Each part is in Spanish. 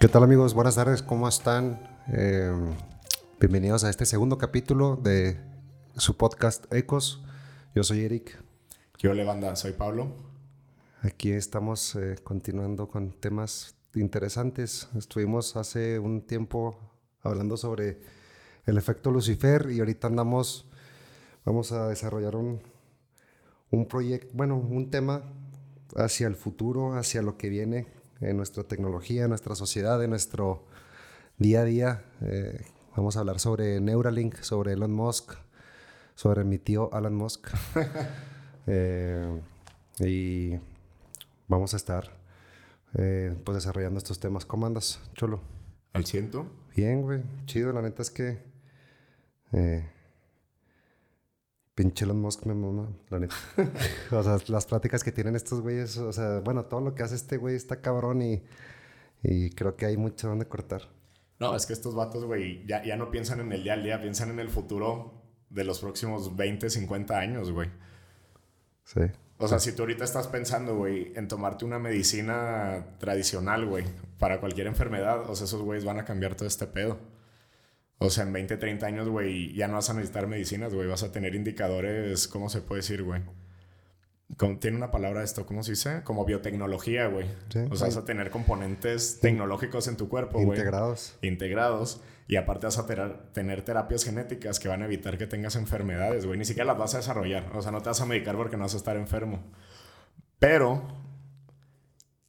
¿Qué tal amigos? Buenas tardes, ¿cómo están? Eh, bienvenidos a este segundo capítulo de su podcast Ecos. Yo soy Eric. Yo le banda, soy Pablo. Aquí estamos eh, continuando con temas interesantes. Estuvimos hace un tiempo hablando sobre el efecto Lucifer y ahorita andamos, vamos a desarrollar un, un proyecto, bueno, un tema hacia el futuro, hacia lo que viene en nuestra tecnología, en nuestra sociedad, en nuestro día a día. Eh, vamos a hablar sobre Neuralink, sobre Elon Musk, sobre mi tío Alan Musk. Eh, y vamos a estar eh, pues desarrollando estos temas. ¿Cómo andas, Cholo? ¿Al ciento? Bien, güey. Chido, la neta es que... Eh, pinche Elon Musk me mama, la neta. o sea, las pláticas que tienen estos güeyes, o sea, bueno, todo lo que hace este güey está cabrón y, y creo que hay mucho donde cortar. No, es que estos vatos, güey, ya, ya no piensan en el día al día, piensan en el futuro de los próximos 20, 50 años, güey. Sí. O sea, si tú ahorita estás pensando, güey, en tomarte una medicina tradicional, güey, para cualquier enfermedad, o sea, esos güeyes van a cambiar todo este pedo. O sea, en 20, 30 años, güey, ya no vas a necesitar medicinas, güey, vas a tener indicadores, ¿cómo se puede decir, güey? Tiene una palabra esto, ¿cómo se dice? Como biotecnología, güey. Sí, o sea, vas a tener componentes tecnológicos en tu cuerpo, güey. Integrados. integrados y aparte vas a tener, tener terapias genéticas que van a evitar que tengas enfermedades, güey. Ni siquiera las vas a desarrollar. O sea, no te vas a medicar porque no vas a estar enfermo. Pero,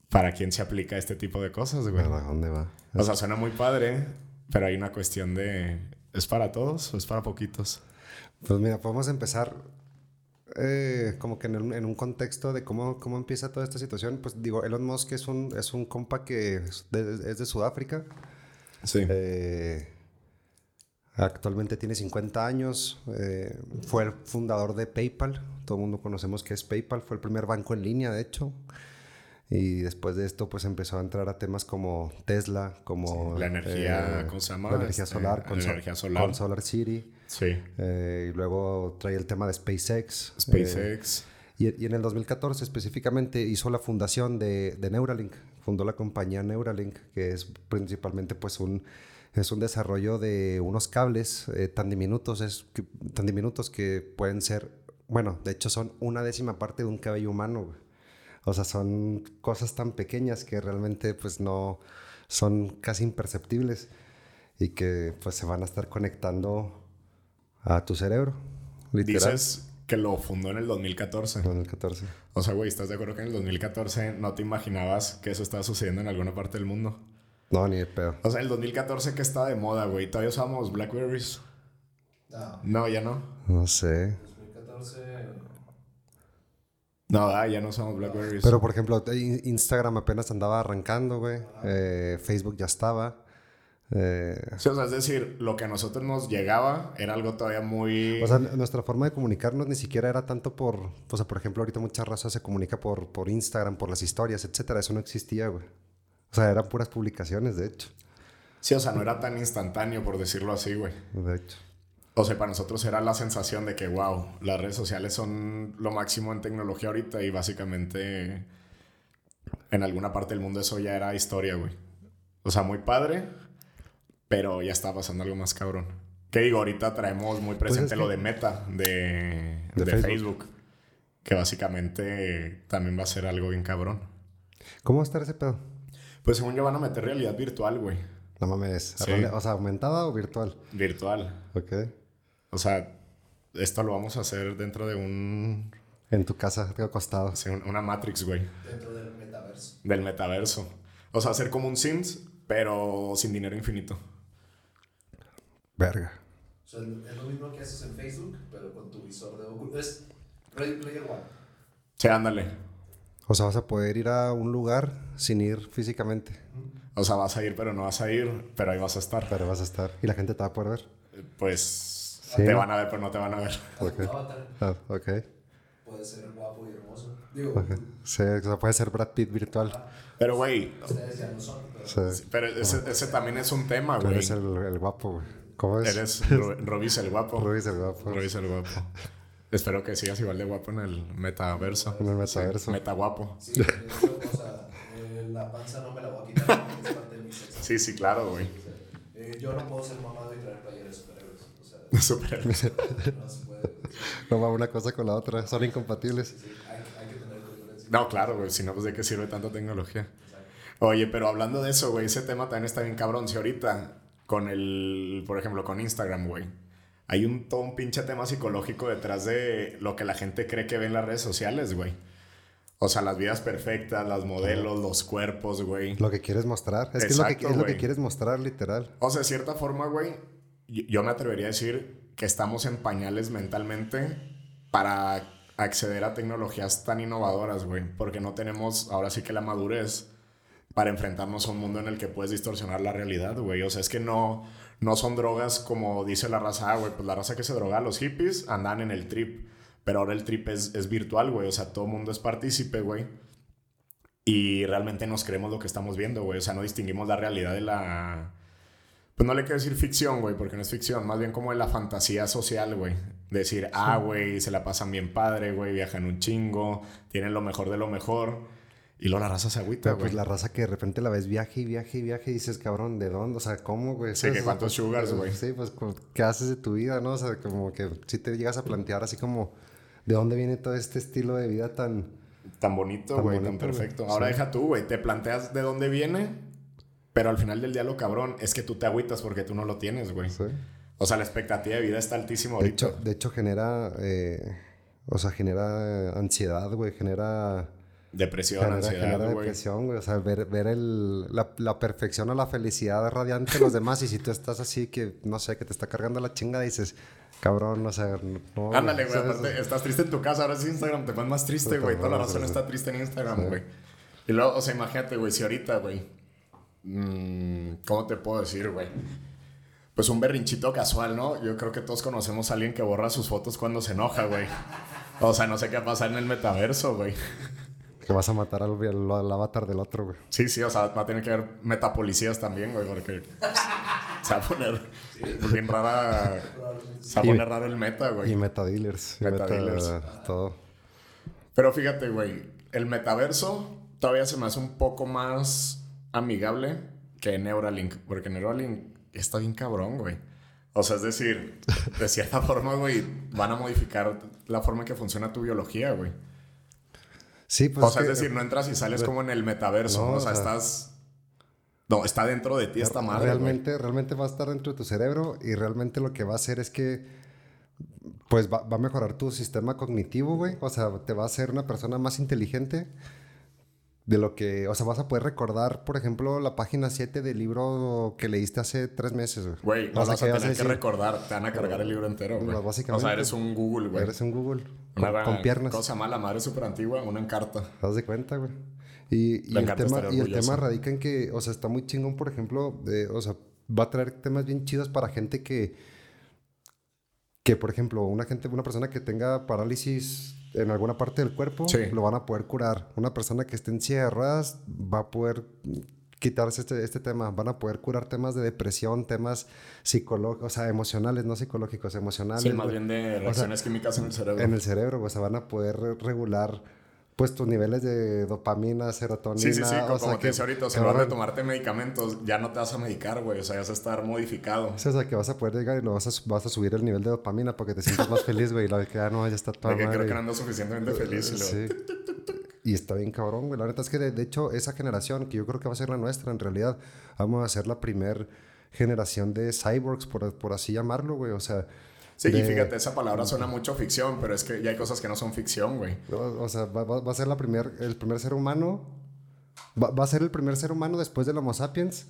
¿para quién se aplica este tipo de cosas, güey? ¿A dónde va? O sea, suena muy padre, pero hay una cuestión de... ¿Es para todos o es para poquitos? Pues mira, podemos empezar eh, como que en un, en un contexto de cómo, cómo empieza toda esta situación. Pues digo, Elon Musk es un, es un compa que es de, es de Sudáfrica. Sí. Eh, actualmente tiene 50 años. eh, fue el fundador de PayPal. Todo el mundo conocemos que es PayPal. Fue el primer banco en línea, de hecho. Y después de esto, pues empezó a entrar a temas como Tesla, como... La energía, eh, ¿cómo se llama? La energía Este, solar, la con, energía solar. con Solar City. Sí. Eh, y luego trae el tema de SpaceX. Eh, SpaceX. y, y en el 2014 específicamente hizo la fundación de, de Neuralink. Fundó la compañía Neuralink, que es principalmente pues un, es un desarrollo de unos cables eh, tan diminutos, es que- tan diminutos que pueden ser, bueno, de hecho son una décima parte de un cabello humano. O sea, son cosas tan pequeñas que realmente pues no son casi imperceptibles y que pues se van a estar conectando a tu cerebro. Literal. Dices que lo fundó en el 2014. 2014. O sea, güey, ¿estás de acuerdo que en el 2014 no te imaginabas que eso estaba sucediendo en alguna parte del mundo? No, ni de pedo. O sea, el 2014 que estaba de moda, güey. Todavía usamos Blackberries. No, No, ya no. No sé. 2014. No, ah, ya no usamos Blackberries. Pero por ejemplo, Instagram apenas andaba arrancando, güey. Eh, Facebook ya estaba. Eh, Sí, o sea, es decir, lo que a nosotros nos llegaba era algo todavía muy... o sea, nuestra forma de comunicarnos ni siquiera era tanto por. O sea, por ejemplo, ahorita mucha raza se comunica por, por Instagram, por las historias, etcétera. Eso no existía, güey. O sea, eran puras publicaciones, de hecho. Sí, o sea, no era tan instantáneo, por decirlo así, güey. De hecho. O sea, para nosotros era la sensación de que, wow, las redes sociales son lo máximo en tecnología ahorita y básicamente en alguna parte del mundo eso ya era historia, güey. O sea, muy padre, pero ya está pasando algo más cabrón. ¿Qué digo? Ahorita traemos muy presente Pues es lo que- de Meta, de, De de Facebook. Facebook. que básicamente también va a ser algo bien cabrón. ¿Cómo va a estar ese pedo? Pues según yo van a meter realidad virtual, güey. No mames. Sí. O sea, aumentada o virtual. Virtual. Ok. O sea, esto lo vamos a hacer dentro de un, En tu casa, acostado. sí, un- una Matrix, güey. Dentro del metaverso. del metaverso. O sea, hacer como un Sims, pero sin dinero infinito. Verga. O sea, es lo mismo que haces en Facebook, pero con tu visor de Oculus. Es Ready Player One. Sí, ándale. O sea, vas a poder ir a un lugar sin ir físicamente, O sea, vas a ir, pero no vas a ir, pero ahí vas a estar. pero vas a estar y la gente te va a poder ver. Pues Sí, te ¿no? van a ver, pero no te van a ver. Haz Ok. tu avatar. Ah, ok. Puede ser guapo y hermoso. Digo, ok. Sí, puede ser Brad Pitt virtual. Pero, güey, ustedes ya no son. Pero Sí. pero ese, ese también es un tema, güey. eres el, el guapo, güey. ¿Cómo es? Eres Ro- Robis el guapo. Rubis el guapo. Robis el guapo. Espero que sigas igual de guapo en el metaverso. En el metaverso. Meta guapo. Sí, de hecho, o sea, eh, la panza no me la voy a quitar es parte de mi sexo. Sí, sí, claro, güey. Eh, yo no puedo ser mamado y traer playeras de superhéroes. O sea, Superhéroes. no se puede. No va una cosa con la otra, son incompatibles. sí, hay, hay que tener. No, claro, güey. Si no, pues de qué sirve tanta tecnología. Oye, pero hablando de eso, güey, ese tema también está bien cabrón. Si ahorita, con el, por ejemplo, con Instagram, güey, hay un, todo un pinche tema psicológico detrás de lo que la gente cree que ve en las redes sociales, güey. O sea, las vidas perfectas, las modelos, los cuerpos, güey. Lo que quieres mostrar. Es que es lo que, es lo que quieres mostrar, literal. O sea, de cierta forma, güey, yo me atrevería a decir que estamos en pañales mentalmente para acceder a tecnologías tan innovadoras, güey. Porque no tenemos ahora sí que la madurez para enfrentarnos a un mundo en el que puedes distorsionar la realidad, güey. O sea, es que no, no son drogas como dice la raza, ah, güey, pues la raza que se droga, los hippies andan en el trip. Pero ahora el trip es, es virtual, güey. O sea, todo mundo es partícipe, güey. Y realmente nos creemos lo que estamos viendo, güey. O sea, no distinguimos la realidad de la... Pues no le quiero decir ficción, güey, porque no es ficción. Más bien como de la fantasía social, güey. Decir, ah, güey, se la pasan bien padre, güey, viajan un chingo, tienen lo mejor de lo mejor. Y luego la raza se agüita, Pero güey. pues la raza que de repente la ves viaje y viaje y viaje y dices, cabrón, ¿de dónde? O sea, ¿cómo, güey? Sí, que cuántos pues, sugars, pues, güey. Sí, pues, como, ¿qué haces de tu vida, no? O sea, como que si te llegas a plantear así como, ¿de dónde viene todo este estilo de vida tan... Tan bonito, güey, tan perfecto. Ahora Sí. deja tú, güey, te planteas de dónde viene, pero al final del día lo cabrón es que tú te agüitas porque tú no lo tienes, güey. sí? O sea, la expectativa de vida está altísima De ahorita. hecho, de hecho genera, eh, o sea, genera eh, ansiedad, güey, genera... Depresión, Genera, ansiedad, genera güey. depresión, güey. O sea, ver, ver el, la, la perfección o la felicidad radiante de los demás. Y si tú estás así que, no sé, que te está cargando la chinga, dices, cabrón, o sea, no. Ándale, güey. estás triste en tu casa, ahora es Instagram, te pones más triste, güey. Toda la razón sí. está triste en Instagram, Sí. güey. Y luego, o sea, imagínate, güey, si ahorita, güey. Mm, ¿Cómo te puedo decir, güey? Pues un berrinchito casual, ¿no? Yo creo que todos conocemos a alguien que borra sus fotos cuando se enoja, güey. O sea, no sé qué va a pasar en el metaverso, güey. Que vas a matar al, al- al avatar del otro, güey. Sí, sí, o sea, va a tener que haber metapolicías también, güey, porque se va a poner bien rara. Se va a Y- poner raro el meta, güey. Y metadealers. y Metadealers. meta- todo. Pero fíjate, güey, el metaverso todavía se me hace un poco más amigable que Neuralink, porque Neuralink está bien cabrón, güey. O sea, es decir, de cierta forma, güey, van a modificar la forma en que funciona tu biología, güey. Sí, pues. o sea, que- es decir, no entras y sales como en el metaverso, No, o sea, estás... No, está dentro de ti esta madre, güey. realmente, realmente va a estar dentro de tu cerebro y realmente lo que va a hacer es que pues va, va a mejorar tu sistema cognitivo, güey. O sea, te va a hacer una persona más inteligente de lo que, o sea, vas a poder recordar, por ejemplo, la página 7 del libro que leíste hace tres meses, güey. Güey, sea, vas a que tener que recordar, te van a cargar el libro entero, güey. Básicamente. O sea, eres un Google, güey. Eres un Google Una con, con piernas. cosa mala, madre súper antigua, una encarta. ¿Te das de cuenta, güey? Y, y el, tema, y el tema radica en que, o sea, está muy chingón, por ejemplo, de, o sea, va a traer temas bien chidos para gente que, que por ejemplo, una gente, una persona que tenga parálisis en alguna parte del cuerpo, Sí. lo van a poder curar. Una persona que esté en silla de ruedas va a poder quitarse este, este tema. Van a poder curar temas de depresión, temas psicológicos, o sea, emocionales, no psicológicos, emocionales. Sí, más bien de reacciones químicas en el cerebro. en el cerebro, o sea, van a poder re- regular pues tus niveles de dopamina, serotonina. Sí, sí, sí, o como sea, que, ahorita, o sea, lugar de tomarte medicamentos, ya no te vas a medicar, güey, o sea, ya vas a estar modificado. sí, o sea, que vas a poder llegar y lo vas a, vas a subir el nivel de dopamina porque te sientes más feliz, güey. Y la que, ah, no, ya está toda que creo madre. que no ando suficientemente feliz. y luego- Sí. Y está bien cabrón, güey. La neta es que, de, de hecho, esa generación, que yo creo que va a ser la nuestra, en realidad, vamos a ser la primer generación de cyborgs, por, por así llamarlo, güey. O sea, Sí, y fíjate, esa palabra suena mucho ficción, pero es que ya hay cosas que no son ficción, güey. O, o sea, va, va- a ser la primer, el primer ser humano. Va, va a ser el primer ser humano después del Homo sapiens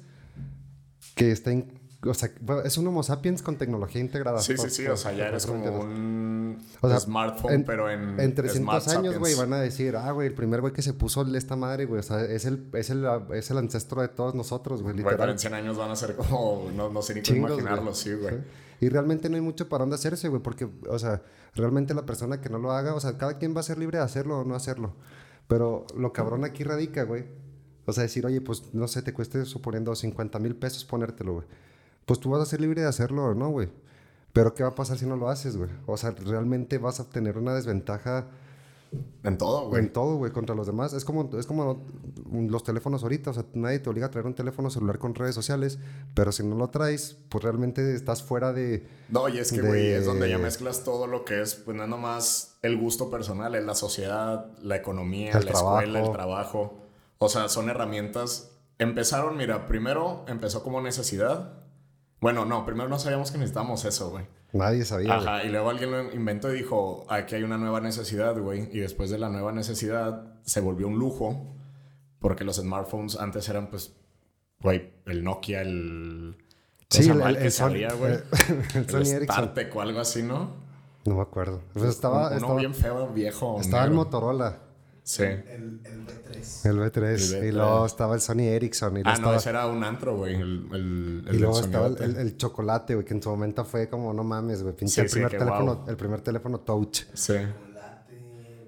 que está en. O sea, es un Homo sapiens con tecnología integrada. Sí, sí, sí, o sea, ya eres como un O sea, smartphone, en- pero en, En 300 smart años, güey, van a decir, ah, güey, el primer güey que se puso esta madre, güey, o sea, es el, es el, es el ancestro de todos nosotros, güey, Güey, pero literal. en 100 años van a ser como, no, no sé ni cómo imaginarlo, sí, güey. Sí. Y realmente no hay mucho para dónde hacerse, güey, porque, o sea, realmente la persona que no lo haga, o sea, cada quien va a ser libre de hacerlo o no hacerlo. Pero lo cabrón aquí radica, güey. O sea, decir, oye, pues, no sé, te cueste suponiendo 50 mil pesos ponértelo, güey. Pues tú vas a ser libre de hacerlo o no, güey. Pero ¿qué va a pasar si no lo haces, güey? O sea, realmente vas a tener una desventaja En todo, güey. En todo, güey, contra los demás. Es como, es como los teléfonos ahorita. O sea, nadie te obliga a traer un teléfono celular con redes sociales. Pero si no lo traes, pues realmente estás fuera de. No, y es que, de- güey, es donde ya mezclas todo lo que es, pues no nomás el gusto personal, es la sociedad, la economía, El la escuela, trabajo. el trabajo. O sea, son herramientas. Empezaron, mira, primero empezó como necesidad. Bueno, no, primero no sabíamos que necesitábamos eso, güey. Nadie sabía. güey. Ajá, y luego alguien lo inventó y dijo, aquí hay una nueva necesidad, güey. Y después de la nueva necesidad se volvió un lujo, porque los smartphones antes eran, pues, güey, el Nokia, el... ¿cómo se llama? que abría, güey. el el Ericsson. StarTech o algo así, ¿no? No me acuerdo. Pues estaba, Uno estaba, bien feo, viejo. estaba el negro. Motorola, Sí. El, el B3. el B3. El Y B3. luego estaba el Sony Ericsson. Y Ah, no, ese era un antro, güey. El, el, el y luego estaba el, sonidote. el- el chocolate, güey, que en su momento fue como, no mames, güey. Pinche Sí, el, primer teléfono, el primer teléfono touch. Sí. Chocolate,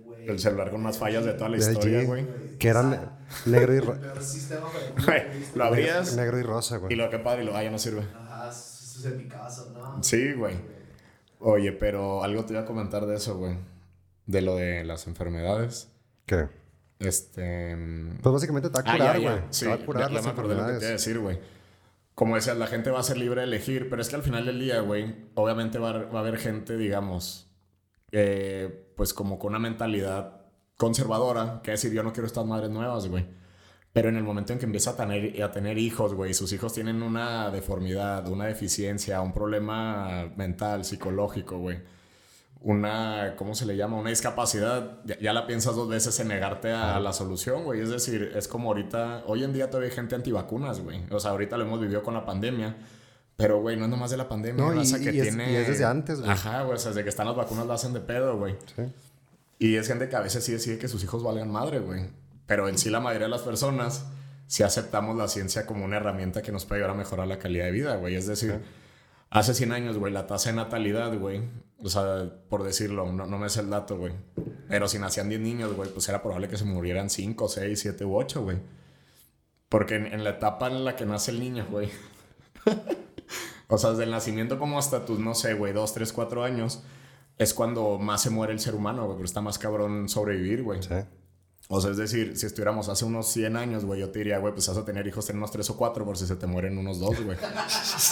güey. El celular con más fallas de toda la De historia, allí, güey. Que eran negro y, ro- Peor sistema Güey, para Lo abrías negro y rosa, y güey. lo que padre, y lo, ah, ya no sirve. Ajá, eso es en mi casa, ¿no? Sí, güey. Oye, pero algo te iba a comentar de eso, güey. De lo de las enfermedades. ¿Qué? Este. Pues básicamente te va a Ah, curar, ya, güey. ya. Sí, te va a curar ya, ya las me acordé lo que te iba a decir, güey. Como decías, la gente va a ser libre de elegir, pero es que al final del día, güey, obviamente va, a- va a haber gente, digamos, eh, pues como con una mentalidad conservadora, que decir, yo no quiero estas madres nuevas, güey. Pero en el momento en que empieza a tener, a tener hijos, güey, sus hijos tienen una deformidad, una deficiencia, un problema mental, psicológico, güey. Una, ¿cómo se le llama? Una discapacidad, ya, ya la piensas dos veces en negarte a la solución, güey. Es decir, es como ahorita, hoy en día todavía hay gente antivacunas, güey. O sea, ahorita lo hemos vivido con la pandemia. Pero, güey, no es nomás de la pandemia. No, raza y- que y es- tiene... y es desde antes, güey. Ajá, güey. O sea, desde que están las vacunas la hacen de pedo, güey. Sí. Y es gente que a veces sí decide que sus hijos valgan madre, güey. Pero en sí la mayoría de las personas sí aceptamos la ciencia como una herramienta que nos puede ayudar a mejorar la calidad de vida, güey. Es decir, hace 100 años, güey, la tasa de natalidad, güey. O sea, por decirlo, no, no me sé el dato, güey. Pero si nacían 10 niños, güey, pues era probable que se murieran 5, 6, 7 u 8, güey. Porque en, en la etapa en la que nace el niño, güey. o sea, desde el nacimiento como hasta tus, no sé, güey, 2, 3, 4 años, es cuando más se muere el ser humano, güey. Pero está más cabrón sobrevivir, güey. Sí. O sea, es decir, si estuviéramos hace unos 100 años, güey, yo te diría, güey, pues vas a tener hijos en unos 3 o 4 por si se te mueren unos 2, güey.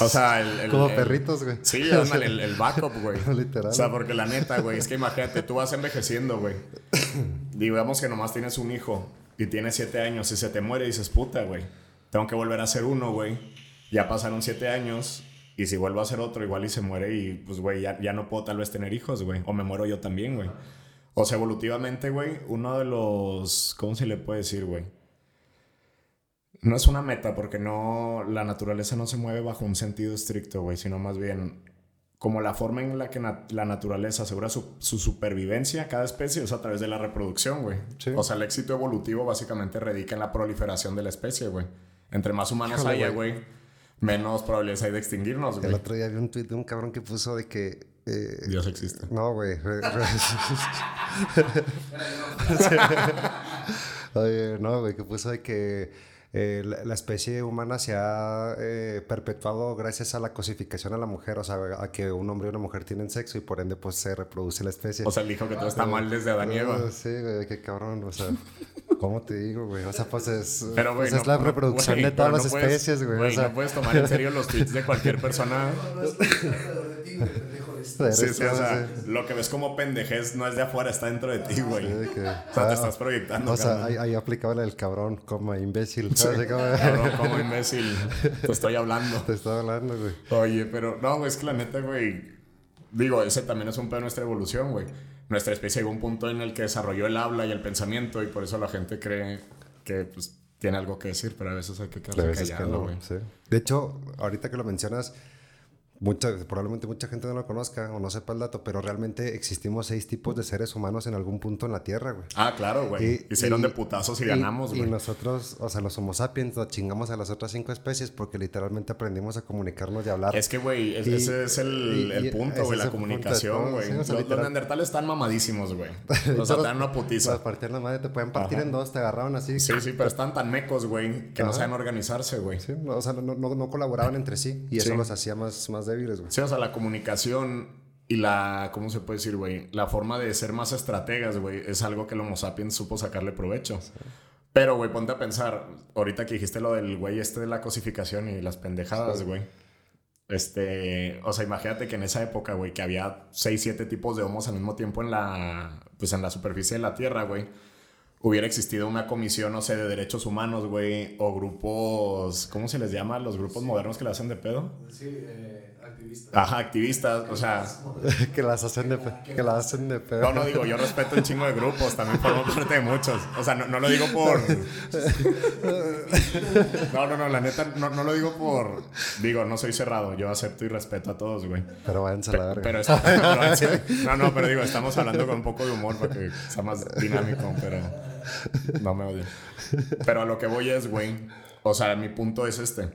O sea, el... el- Como el- perritos, güey. Sí, ándale, el, el backup, güey. Literal. O sea, porque la neta, güey, es que imagínate, tú vas envejeciendo, güey. Digamos que nomás tienes un hijo y tienes 7 años y se te muere y dices, puta, güey. Tengo que volver a ser uno, güey. Ya pasaron 7 años y si vuelvo a ser otro, igual y se muere y pues, güey, ya, ya no puedo tal vez tener hijos, güey. O me muero yo también, güey. O sea, evolutivamente, güey, uno de los... ¿Cómo se le puede decir, güey? No es una meta porque no... La naturaleza no se mueve bajo un sentido estricto, güey, sino más bien como la forma en la que na- la naturaleza asegura su, su supervivencia, cada especie, es a través de la reproducción, güey. Sí. O sea, el éxito evolutivo básicamente radica en la proliferación de la especie, güey. Entre más humanos haya, güey, menos probabilidades hay de extinguirnos, El güey. otro día vi un tweet de un cabrón que puso de que. eh, Dios existe. No, güey. Oye, no, güey, que puso de que eh, la, especie humana se ha eh, perpetuado gracias a la cosificación a la mujer, o sea, a que un hombre y una mujer tienen sexo y por ende pues se reproduce la especie. O sea, él dijo que todo está mal desde Adán y Eva. Ah, Sí, güey, qué cabrón, o sea, ¿cómo te digo, güey? O sea, pues es, Pero, güey, pues no- es la reproducción güey, de todas las puedes- especies, güey. güey, O sea, no puedes tomar en serio los tweets de cualquier persona. No, no es que está alrededor de ti, güey, pendejo. Sí, sí, o sea, Sí. lo que ves como pendejez no es de afuera, está dentro de ti, güey. Sí, de que- O sea, te ah, estás proyectando. O sea, ahí, ahí aplicaba del cabrón, como imbécil. Así como- Cabrón, como imbécil. Te estoy hablando. Te estaba hablando, güey. Oye, pero no, güey, es que la neta, güey. Digo, ese también es un pedo de nuestra evolución, güey. Nuestra especie llegó a un punto en el que desarrolló el habla y el pensamiento, y por eso la gente cree que pues, tiene algo que decir, pero a veces hay que quedarse callado, güey. sí. De hecho, ahorita que lo mencionas, mucha, probablemente mucha gente no lo conozca o no sepa el dato, pero realmente existimos seis tipos de seres humanos en algún punto en la Tierra, güey. Ah, claro, güey. Hicieron y- de putazos y, ganamos, Y güey. nosotros, o sea, los Homo sapiens, nos chingamos a las otras cinco especies porque literalmente aprendimos a comunicarnos y hablar. Es que, güey, es- Y- ese es el, y- el y punto, güey, la comunicación, güey. sí, o sea, los, los literal. neandertales están mamadísimos, güey. Te dan una putiza. partir la madre te pueden partir Ajá. en dos, te agarraron así. Sí, sí, pero están tan mecos, güey, que no saben organizarse, güey. Sí, no, o sea, no, no- no colaboraban entre sí y eso los hacía más, más débiles, güey. Sí, o sea, la comunicación y la, ¿cómo se puede decir, güey? La forma de ser más estrategas, güey, es algo que el Homo sapiens supo sacarle provecho. Pero, güey, ponte a pensar, ahorita que dijiste lo del güey este de la cosificación y las pendejadas, güey. Este, o sea, imagínate que en esa época, güey, que había 6, 7 tipos de homos al mismo tiempo en la, pues en la superficie de la Tierra, güey. Hubiera existido una comisión, no sé, de derechos humanos, güey, o grupos, ¿cómo se les llama? Los grupos modernos que le hacen de pedo. Sí, eh, activistas. Ajá, activistas, o sea, que las hacen de, pe- que las hacen de pedo. no, no digo, yo respeto un chingo de grupos, también formo parte de muchos. O sea, no, no lo digo por. No, no, no, la neta, no, no lo digo por. Digo, no soy cerrado, yo acepto y respeto a todos, güey. Pero váyanse a la verga. Pero está- pero sí, no, no, pero digo, estamos hablando con un poco de humor para que sea más dinámico, pero no me odien. Pero a lo que voy es, güey, o sea, mi punto es este.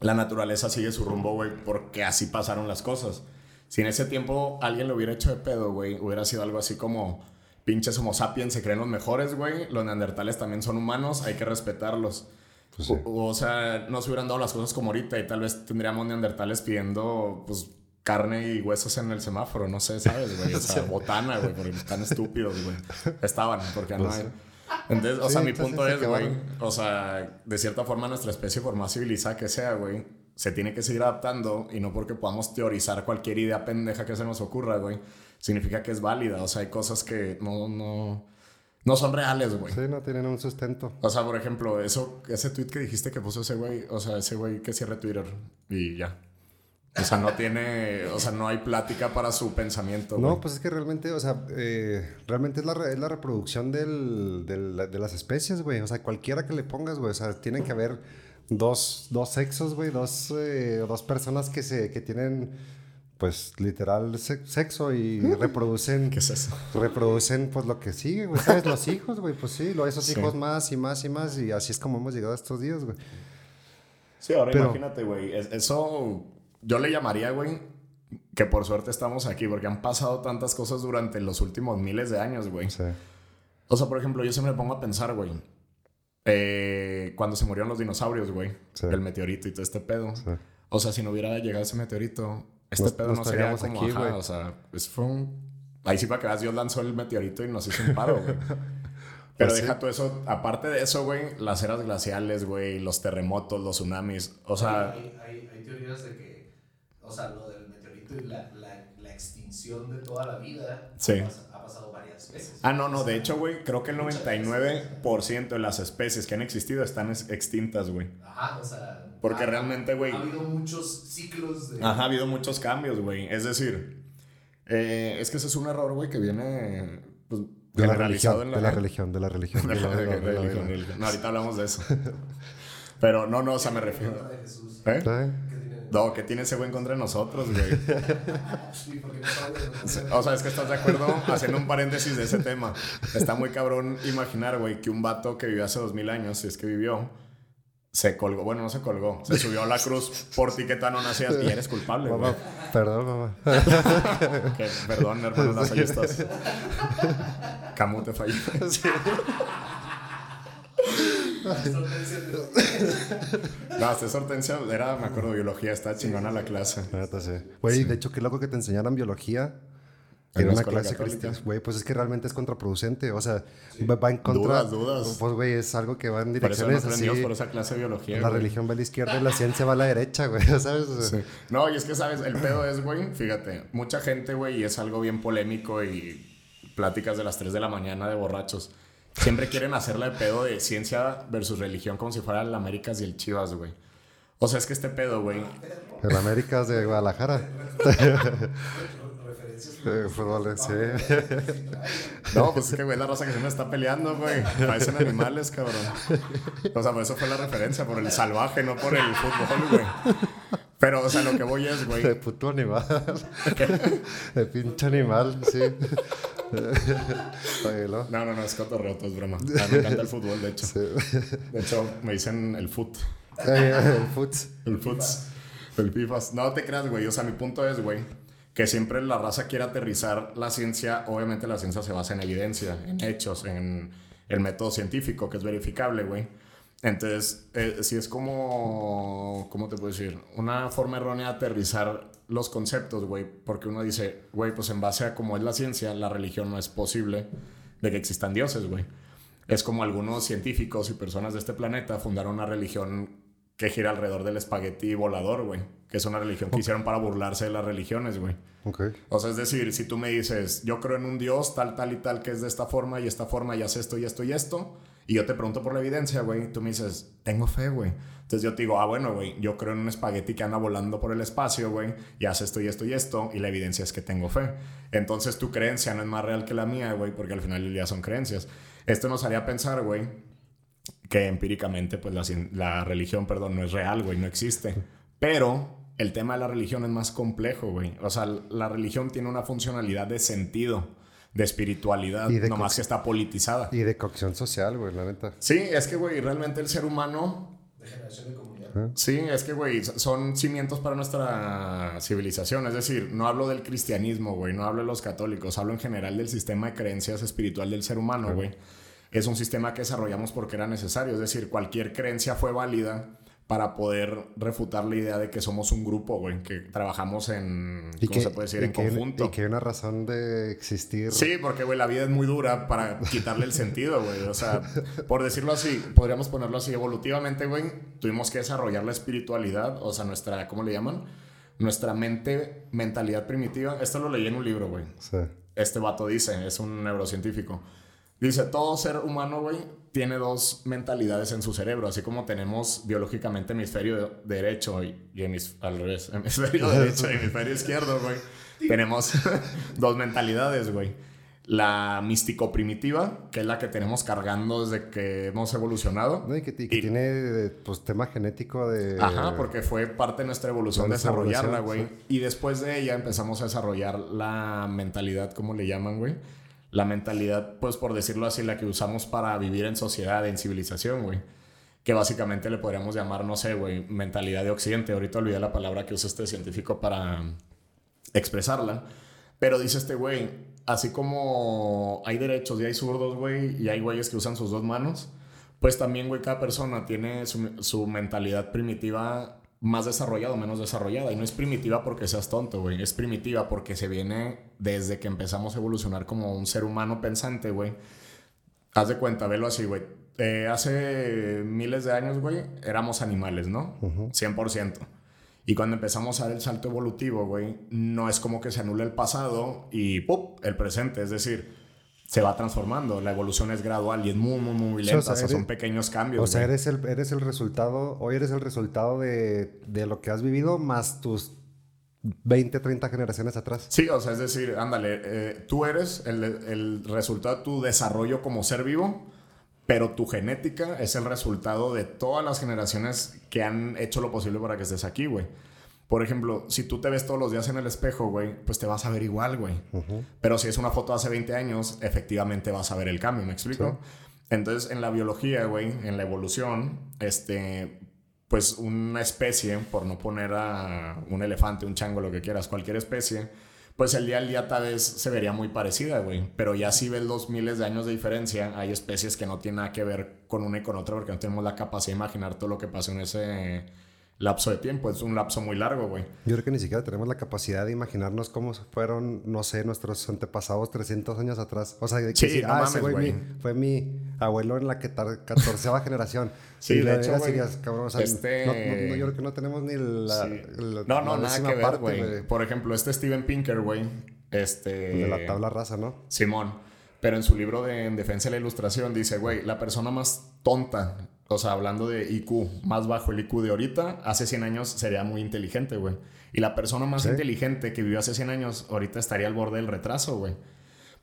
La naturaleza sigue su rumbo, güey, porque así pasaron las cosas. Si en ese tiempo alguien lo hubiera hecho de pedo, güey, hubiera sido algo así como pinches homo sapiens se creen los mejores, güey, los neandertales también son humanos, hay que respetarlos. Pues sí. o, o sea, no se hubieran dado las cosas como ahorita y tal vez tendríamos neandertales pidiendo, pues, carne y huesos en el semáforo, no sé, ¿sabes, güey? O sea, botana, güey, porque están estúpidos, güey. Estaban, porque no hay. Entonces, o sea, mi punto es, güey, o sea, de cierta forma nuestra especie, por más civilizada que sea, güey, se tiene que seguir adaptando y no porque podamos teorizar cualquier idea pendeja que se nos ocurra, güey, significa que es válida. O sea, hay cosas que no, no, no son reales, güey. Sí, no tienen un sustento. O sea, por ejemplo, eso, ese tweet que dijiste que puso ese güey, o sea, ese güey que cierre Twitter y ya. O sea, no tiene, o sea, no hay plática para su pensamiento. No, pues es que realmente, o sea, eh, realmente es la, re- es la reproducción del, del- de las especies, güey. O sea, cualquiera que le pongas, güey. O sea, tienen que haber dos, dos sexos, güey. Dos, eh, dos personas que, se, que tienen, pues, literal se- sexo y reproducen. ¿Qué es eso? Reproducen, pues, lo que sigue, güey. ¿Sabes? Los hijos, güey. Pues sí, lo, esos Sí. hijos más y más y más. Y así es como hemos llegado a estos días, güey. Sí, ahora Pero- imagínate, güey. es- Eso yo le llamaría, güey, que por suerte estamos aquí, porque han pasado tantas cosas durante los últimos miles de años, güey. O sea, O sea, por ejemplo, yo siempre me pongo a pensar, güey. eh, cuando se murieron los dinosaurios, güey. Sí. El meteorito y todo este pedo. Sí. O sea, si no hubiera llegado ese meteorito, este pedo no no, sería estaríamos como, aquí, ajá, güey. o sea, pues fue un... Ahí sí para que veas, Dios lanzó el meteorito y nos hizo un paro, güey. Pero Pues sí. deja todo eso, aparte de eso, güey, las eras glaciales, güey, los terremotos, los tsunamis, o sea... hay, hay, hay teorías de que, o sea, lo del meteorito y la, la, la extinción de toda la vida Sí. ha, ha pasado varias veces. Ah, no, no, de hecho, güey, creo que el 99% de las especies que han existido están ex- extintas, güey. Ajá, o sea. Porque ha- realmente, güey- Ha habido muchos ciclos de. Ajá, ha habido muchos cambios, güey. Es decir, eh, es que ese es un error, güey, que viene pues, de la religión, en la... de la religión, de la religión. De la- religión. No, ahorita hablamos de eso. Pero no, no, o sea, me refiero... Jesús. ¿Eh? ¿Eh? ¿Qué tiene? No, que tiene ese güey contra nosotros, güey. Sí, porque no sabe- O sea, es que estás de acuerdo, haciendo un paréntisis de ese tema. Está muy cabrón imaginar, güey, que un vato que vivió hace dos mil años, si es que vivió, se colgó. Bueno, no se colgó. Se subió a la cruz por ti que no nacías y eres culpable, güey. Mamá, perdón, mamá. Que, perdón, hermano lasallistas. Camus te falló. No, esta hortensia era, me acuerdo, biología. Está chingona la clase. Sí. Güey, de hecho, qué loco que te enseñaran biología. En Era una clase cristiana. Güey, pues es que realmente es contraproducente. O sea, va- va en contra. Dudas, dudas. Pues, güey, es algo que va en Por eso no direcciones así. Dios por esa clase de biología. La religión va a la izquierda y la ciencia va a la derecha, güey. ¿Sabes? O sea, Sí. No, y es que, ¿sabes? El pedo es, güey, fíjate, mucha gente, güey, y es algo bien polémico y pláticas de las 3 de la mañana de borrachos. Siempre quieren hacerla de pedo de ciencia versus religión como si fuera el Américas y el Chivas, güey. O sea, es que este pedo, güey. El América es de Guadalajara. Referencias. Fútbol, sí. No, pues es que, güey, la raza que se me está peleando, güey. Parecen animales, cabrón. O sea, por eso fue la referencia, por el salvaje, no por el fútbol, güey. Pero, o sea, lo que voy es, güey. De puto animal. De pinche animal, sí. Oye, ¿no? No, no, no, es cotorreo, todo es broma. A mí me encanta el fútbol, de hecho. Sí. De hecho, me dicen el foot. El futs. El futs. El FIFAs. No te creas, güey. O sea, mi punto es, güey, que siempre la raza quiere aterrizar la ciencia. Obviamente la ciencia se basa en evidencia, en hechos, en el método científico, que es verificable, güey. Entonces, eh, si es como, ¿cómo te puedo decir? Una forma errónea de aterrizar los conceptos, güey, porque uno dice, güey, pues en base a cómo es la ciencia, la religión no es posible de que existan dioses, güey. Es como algunos científicos y personas de este planeta fundaron una religión que gira alrededor del espagueti volador, güey. Que es una religión que hicieron para burlarse de las religiones, güey. Ok. O sea, es decir, si tú me dices, yo creo en un Dios tal, tal y tal, que es de esta forma y esta forma y hace esto y esto y esto, y yo te pregunto por la evidencia, güey, tú me dices, tengo fe, güey. Entonces yo te digo, ah, bueno, güey, yo creo en un espagueti que anda volando por el espacio, güey, y hace esto y esto y esto, y la evidencia es que tengo fe. Entonces tu creencia no es más real que la mía, güey, porque al final del día son creencias. Esto nos haría pensar, güey, que empíricamente, pues la, la religión, perdón, no es real, güey, no existe. Pero el tema de la religión es más complejo, güey. O sea, la religión tiene una funcionalidad de sentido, de espiritualidad, Y de nomás que está politizada. Y de cocción social, güey, la neta. Sí, es que, güey, realmente el ser humano De generación de comunidad. Sí, es que, güey, son cimientos para nuestra civilización. Es decir, no hablo del cristianismo, güey, no hablo de los católicos, hablo en general del sistema de creencias espiritual del ser humano, güey. Es un sistema que desarrollamos porque era necesario. Es decir, cualquier creencia fue válida para poder refutar la idea de que somos un grupo, güey, que trabajamos en, ¿cómo se puede decir? En que- conjunto. Y que hay una razón de existir. Sí, porque, güey, la vida es muy dura para quitarle el sentido, güey. O sea, por decirlo así, podríamos ponerlo así, evolutivamente, güey, tuvimos que desarrollar la espiritualidad, o sea, nuestra, ¿cómo le llaman? Nuestra mente, mentalidad primitiva. Esto lo leí en un libro, güey. Sí. Este vato dice, es un neurocientífico. Dice, todo ser humano, güey, tiene dos mentalidades en su cerebro, así como tenemos biológicamente hemisferio derecho y, y hemis- al revés, hemisferio derecho y hemisferio izquierdo, güey. Tenemos dos mentalidades, güey. La místico primitiva, que es la que tenemos cargando desde que hemos evolucionado. No, y que, y que Y- tiene pues tema genético de. Ajá, porque fue parte de nuestra evolución de desarrollarla, güey. Y después de ella empezamos a desarrollar la mentalidad, ¿cómo le llaman, güey? La mentalidad, pues por decirlo así, la que usamos para vivir en sociedad, en civilización, güey. Que básicamente le podríamos llamar, no sé, güey, mentalidad de Occidente. Ahorita olvidé la palabra que usa este científico para expresarla. Pero dice este güey, así como hay derechos y hay zurdos, güey, y hay güeyes que usan sus dos manos, pues también, güey, cada persona tiene su, su mentalidad primitiva más desarrollada o menos desarrollada. Y no es primitiva porque seas tonto, güey. Es primitiva porque se viene desde que empezamos a evolucionar como un ser humano pensante, güey. Haz de cuenta, velo así, güey. Eh, hace miles de años, güey, éramos animales, ¿no? 100%. Y cuando empezamos a dar el salto evolutivo, güey, no es como que se anule el pasado y ¡pup! el presente. Es decir, se va transformando. La evolución es gradual y es muy, muy, muy o lenta. sea, o sea, eres- son pequeños cambios. O sea, güey. eres el, eres el resultado, hoy eres el resultado de, de lo que has vivido más tus 20, 30 generaciones atrás. Sí, o sea, es decir, ándale, eh, tú eres el, el resultado de tu desarrollo como ser vivo, pero tu genética es el resultado de todas las generaciones que han hecho lo posible para que estés aquí, güey. Por ejemplo, si tú te ves todos los días en el espejo, güey, pues te vas a ver igual, güey. Pero si es una foto de hace 20 años, efectivamente vas a ver el cambio, ¿me explico? Entonces, en la biología, güey, en la evolución, este, pues una especie, por no poner a un elefante, un chango, lo que quieras, cualquier especie, pues el día al día tal vez se vería muy parecida, güey. Pero ya si ves los miles de años de diferencia, hay especies que no tienen nada que ver con una y con otra porque no tenemos la capacidad de imaginar todo lo que pasó en ese lapso de tiempo. Es un lapso muy largo, güey. Yo creo que ni siquiera tenemos la capacidad de imaginarnos cómo fueron, no sé, nuestros antepasados 300 años atrás. O sea, de que Sí, decir, no ah, ese mames, güey güey. mi- fue mi abuelo en la que tar- catorceava generación. Sí, Y de hecho, güey, dirías, cabrón, o sea, este- no- no- no, yo creo que no tenemos ni la... Sí. la- No, no, la nada que ver, güey. Por ejemplo, este Steven Pinker, güey. Este. De la tabla rasa, ¿no? Simón. Pero en su libro de En Defensa de la Ilustración dice, güey, la persona más tonta, o sea, hablando de IQ, más bajo el IQ de ahorita, hace 100 años sería muy inteligente, güey. Y la persona más Sí. inteligente que vivió hace 100 años, ahorita estaría al borde del retraso, güey.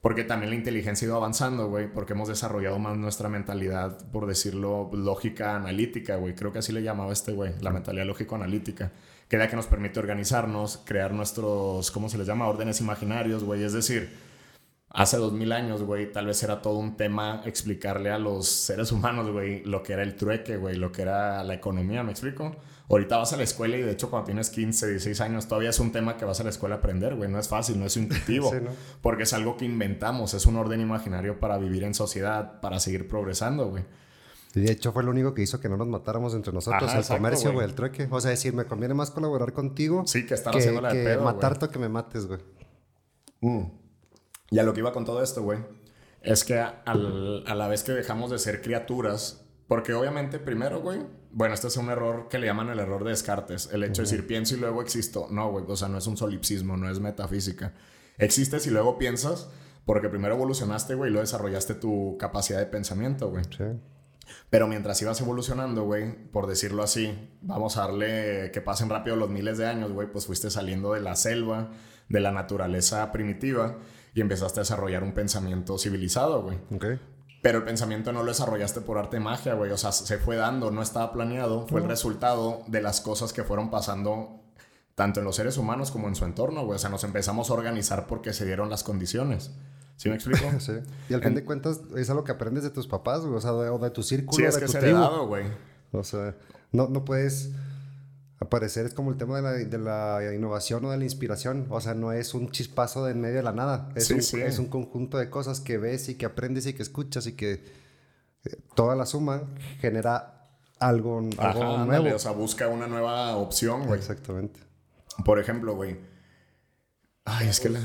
Porque también la inteligencia ha ido avanzando, güey, porque hemos desarrollado más nuestra mentalidad, por decirlo, lógica analítica, güey. Creo que así le llamaba este güey, la mentalidad lógico-analítica. Que es la que nos permite organizarnos, crear nuestros, ¿cómo se les llama? Órdenes imaginarios, güey. Es decir, hace dos mil años, güey, tal vez era todo un tema explicarle a los seres humanos, güey, lo que era el trueque, güey, lo que era la economía, ¿me explico? Ahorita vas a la escuela y de hecho cuando tienes 15, 16 años todavía es un tema que vas a la escuela a aprender, güey, no es fácil, no es intuitivo, Sí, ¿no? porque es algo que inventamos, es un orden imaginario para vivir en sociedad, para seguir progresando, güey. Y de hecho fue lo único que hizo que no nos matáramos entre nosotros, Ajá, el exacto, comercio, güey. el trueque. O sea, decir, me conviene más colaborar contigo Sí, que estar que, haciéndola de que pedo, matarte o que me mates, güey. Y a lo que iba con todo esto, güey, es que a, al- a la vez que dejamos de ser criaturas, porque obviamente primero, güey, bueno, este es un error que le llaman el error de Descartes, el hecho de decir pienso y luego existo. No, güey, o sea, no es un solipsismo, no es metafísica. Existes y luego piensas porque primero evolucionaste, güey, y luego desarrollaste tu capacidad de pensamiento, güey. Sí. Pero mientras ibas evolucionando, güey, por decirlo así, vamos a darle que pasen rápido los miles de años, güey, pues fuiste saliendo de la selva, de la naturaleza primitiva y empezaste a desarrollar un pensamiento civilizado, güey. Ok. Pero el pensamiento no lo desarrollaste por arte de magia, güey. O sea, se fue dando, no estaba planeado. Fue el resultado de las cosas que fueron pasando tanto en los seres humanos como en su entorno, güey. O sea, nos empezamos a organizar porque se dieron las condiciones. ¿Sí me explico? Sí. Y al fin de cuentas es algo que aprendes de tus papás, güey, o sea, de, o de tu círculo, Sí, es de que tu es tribu. heredado, güey. O sea, no, no puedes aparecer, es como el tema de la, de la innovación o de la inspiración. O sea, no es un chispazo de en medio de la nada. Es, Sí, un, sí. es un conjunto de cosas que ves y que aprendes y que escuchas y que eh, toda la suma genera algo, algo Ajá, nuevo. o sea, busca una nueva opción, güey. Exactamente. Por ejemplo, güey. Ay, es que la...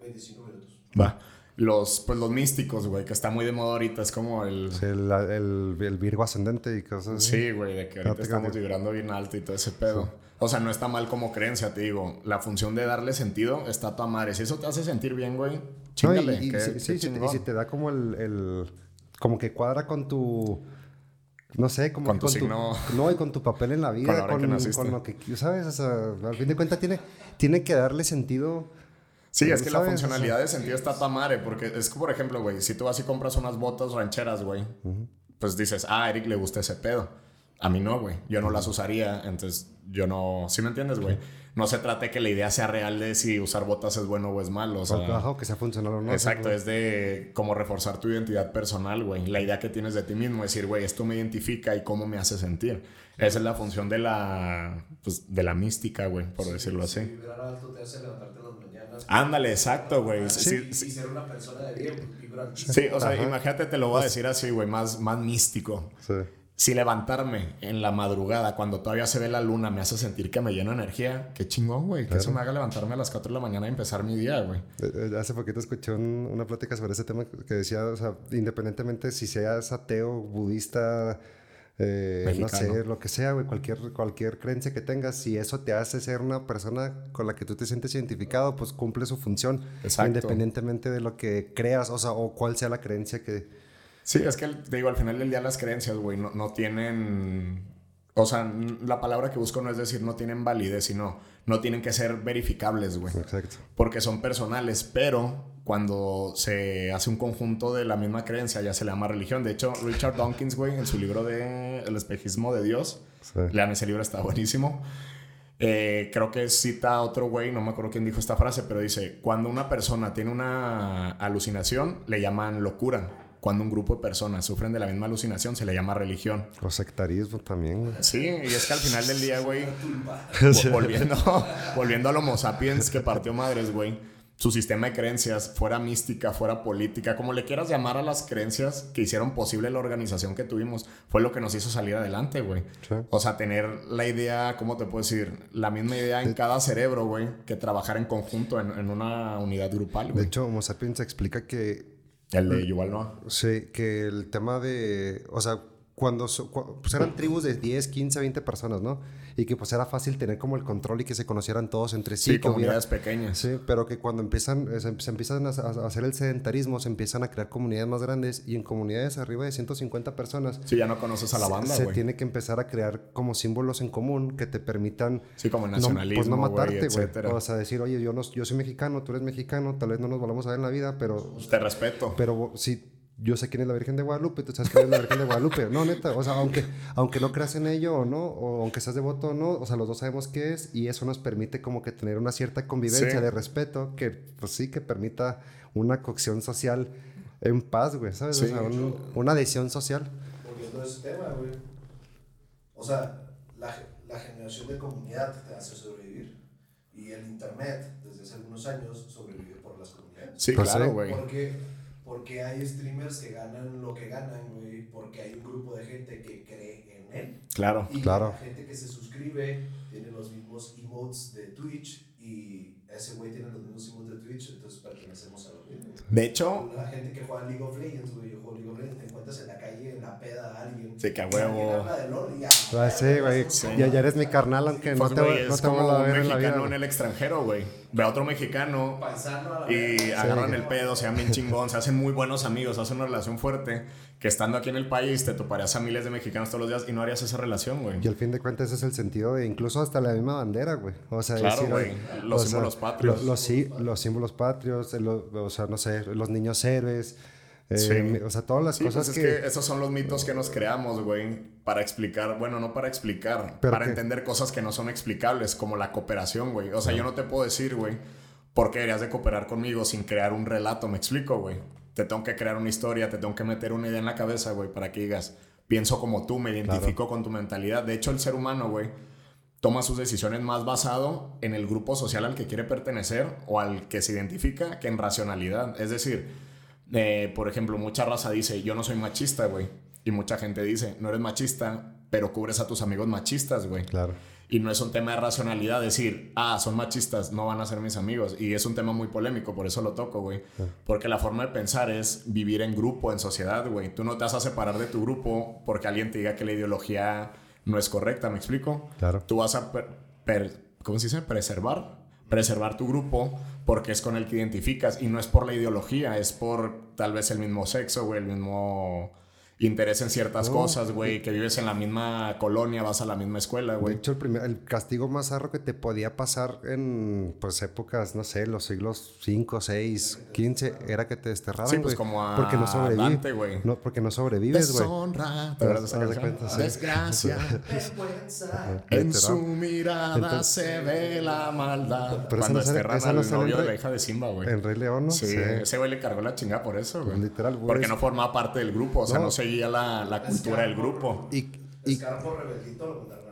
25 minutos. Va. Los, pues los místicos, güey, que está muy de moda ahorita. Es como el... Sí, el, el, el Virgo ascendente y cosas así. Sí, güey, de que ahorita estamos vibrando bien alto y todo ese pedo. O sea, no está mal como creencia, te digo. La función de darle sentido está a tu madre. Si eso te hace sentir bien, güey, No, chingale. y, y qué- sí, te- y si te da como el, el- como que cuadra con tu no sé, como Con tu signo. no, y con tu papel en la Con vida, la con, que con lo que sabes, o sea, al fin de cuentas tiene tiene que darle sentido. Sí, es que la ¿sabes? funcionalidad de sentido está a tu madre. Porque es que, por ejemplo, güey, si tú vas y compras unas botas rancheras, güey, pues dices, ah, a Eric le gusta ese pedo. A mí no, güey. Yo no las usaría, entonces yo no. ¿Sí me entiendes, güey? No se trate que la idea sea real de si usar botas es bueno o es malo. O sea, Ajá, o que sea funcional o no. Exacto, sí, es de como reforzar tu identidad personal, güey. La idea que tienes de ti mismo, decir, güey, esto me identifica y cómo me hace sentir. Esa es la función de la, pues, de la mística, güey, por decirlo así. Vibrar alto te hace levantarte mañanas. Ándale, exacto, güey. Sí, Y sí, ser una persona de bien, pues, sí, o sea, Ajá. imagínate, te lo voy a decir así, güey, más, más místico. sí. Si levantarme en la madrugada cuando todavía se ve la luna me hace sentir que me lleno de energía, qué chingón, güey. Que eso me haga levantarme a las 4 de la mañana y empezar mi día, güey. Eh, eh, Hace poquito escuché un- una plática sobre ese tema que decía, o sea, independientemente si seas ateo, budista, eh, no sé, lo que sea, güey, cualquier, cualquier creencia que tengas, si eso te hace ser una persona con la que tú te sientes identificado, pues cumple su función, Exacto. independientemente de lo que creas, o sea, o cuál sea la creencia que... Sí, es que te digo, al final del día las creencias, güey, no, no tienen. O sea, la palabra que busco no es decir no tienen validez, sino no tienen que ser verificables, güey. Exacto. Porque son personales, pero cuando se hace un conjunto de la misma creencia ya se le llama religión. De hecho, Richard Dawkins, güey, en su libro de El espejismo de Dios, Sí. lean ese libro, está buenísimo. Eh, creo que cita a otro güey, no me acuerdo quién dijo esta frase, pero dice, cuando una persona tiene una alucinación, le llaman locura. Cuando un grupo de personas sufren de la misma alucinación, se le llama religión. O sectarismo también, güey. Sí, y es que al final del día, güey, vo- volviendo, volviendo al Homo sapiens que partió madres, güey, su sistema de creencias, fuera mística, fuera política, como le quieras llamar a las creencias que hicieron posible la organización que tuvimos, fue lo que nos hizo salir adelante, güey. Sí. O sea, tener la idea, ¿cómo te puedo decir? La misma idea en cada cerebro, güey, que trabajar en conjunto en, en una unidad grupal, De güey. hecho, Homo sapiens explica que El de Yuval Noah. Sí, que el tema de, o sea, cuando so- pues eran tribus de 10, 15, 20 personas, ¿no? Y que pues era fácil tener como el control y que se conocieran todos entre sí. Sí, hubiera- comunidades pequeñas. Sí, pero que cuando empiezan, eh, se, se empiezan a, a hacer el sedentarismo, se empiezan a crear comunidades más grandes y en comunidades arriba de 150 personas Sí, ya no conoces a la banda, se güey. tiene que empezar a crear como símbolos en común que te permitan Sí, como no, nacionalismo, pues no matarte, güey. O sea, decir, oye, yo, no, yo soy mexicano, tú eres mexicano, tal vez no nos volvamos a ver en la vida, pero Te respeto. pero si yo sé quién es la Virgen de Guadalupe, tú sabes quién es la Virgen de Guadalupe. No, neta, o sea, aunque, aunque no creas en ello o no, o aunque seas devoto o no, o sea, los dos sabemos qué es y eso nos permite como que tener una cierta convivencia Sí. de respeto que, pues sí, que permita una cocción social en paz, güey, ¿sabes? Sí. O sea, un- una adhesión social. Volviendo a ese tema, güey. O sea, la, la generación de comunidad te hace sobrevivir. Y el internet, desde hace algunos años, sobrevive por las comunidades. Sí, Pues claro, sí. güey. Porque, porque hay streamers que ganan lo que ganan, güey, porque hay un grupo de gente que cree en él. Claro. Y Claro. la gente que se suscribe tiene los mismos emotes de Twitch y ese güey tiene los mismos emotes de Twitch, entonces pertenecemos a lo mismo. De hecho, La gente que juega League of Legends, güey, yo juego League of Legends, te encuentras en la calle, en la peda a alguien. Sí, que a huevo. y ya. Ah, sí, güey. Sí. Ya, ya eres mi carnal, aunque pues, no te, voy- no es te voy como a un ver en la vida. mexicano en el extranjero, güey. Ve a otro mexicano Paisano a la y agarran el pedo, se bien chingón, se hacen muy buenos amigos, hacen una relación fuerte. Que estando aquí en el país te toparías a miles de mexicanos todos los días y no harías esa relación, güey. Y al fin de cuentas ese es el sentido de incluso hasta la misma bandera, güey. O sea, Claro, decir, güey. Los sea, símbolos patrios. lo- Los, sí- los símbolos patrios, o sea, no sé, los niños héroes. eh, Sí. O sea, todas las Sí, cosas pues es que... que... esos son los mitos que nos creamos, güey, para explicar, bueno, no para explicar, ¿Pero para qué? entender cosas que no son explicables, como la cooperación, güey. O sea, yo no te puedo decir, güey, por qué deberías de cooperar conmigo sin crear un relato, me explico, güey. Te tengo que crear una historia, te tengo que meter una idea en la cabeza, güey, para que digas, pienso como tú, me identifico con tu mentalidad. De hecho, el ser humano, güey, toma sus decisiones más basado en el grupo social al que quiere pertenecer o al que se identifica que en racionalidad. Es decir, eh, por ejemplo, mucha raza dice, yo no soy machista, güey. Y mucha gente dice, no eres machista, pero cubres a tus amigos machistas, güey. Claro. Y no es un tema de racionalidad decir, ah, son machistas, no van a ser mis amigos. Y es un tema muy polémico, por eso lo toco, güey. Porque la forma de pensar es vivir en grupo, en sociedad, güey. Tú no te vas a separar de tu grupo porque alguien te diga que la ideología no es correcta, ¿me explico? Claro. Tú vas a, per- per- ¿cómo se dice? Preservar. Preservar tu grupo porque es con el que identificas. Y no es por la ideología, es por tal vez el mismo sexo, güey, el mismo interés en ciertas No. cosas, güey, que vives en la misma colonia, vas a la misma escuela, De güey. hecho, el, primer, el castigo más arro que te podía pasar en pues épocas, no sé, los siglos 5, 6, 15, era que te desterraran, Sí, pues güey, como a porque no sobrevives. No, porque no sobrevives, güey. Deshonra. ¿Te de de cuenta, sí. Desgracia. Vergüenza. En Literal. su mirada Entonces- se ve la maldad. Pero Cuando desterran no al en novio de la hija de Simba, güey. En Rey León, ¿no? Sí, ese güey le cargó la chinga por eso, güey. Literal, güey, Porque no formaba parte del grupo, o sea, No. no, seguía la, la cultura del grupo. Y, y.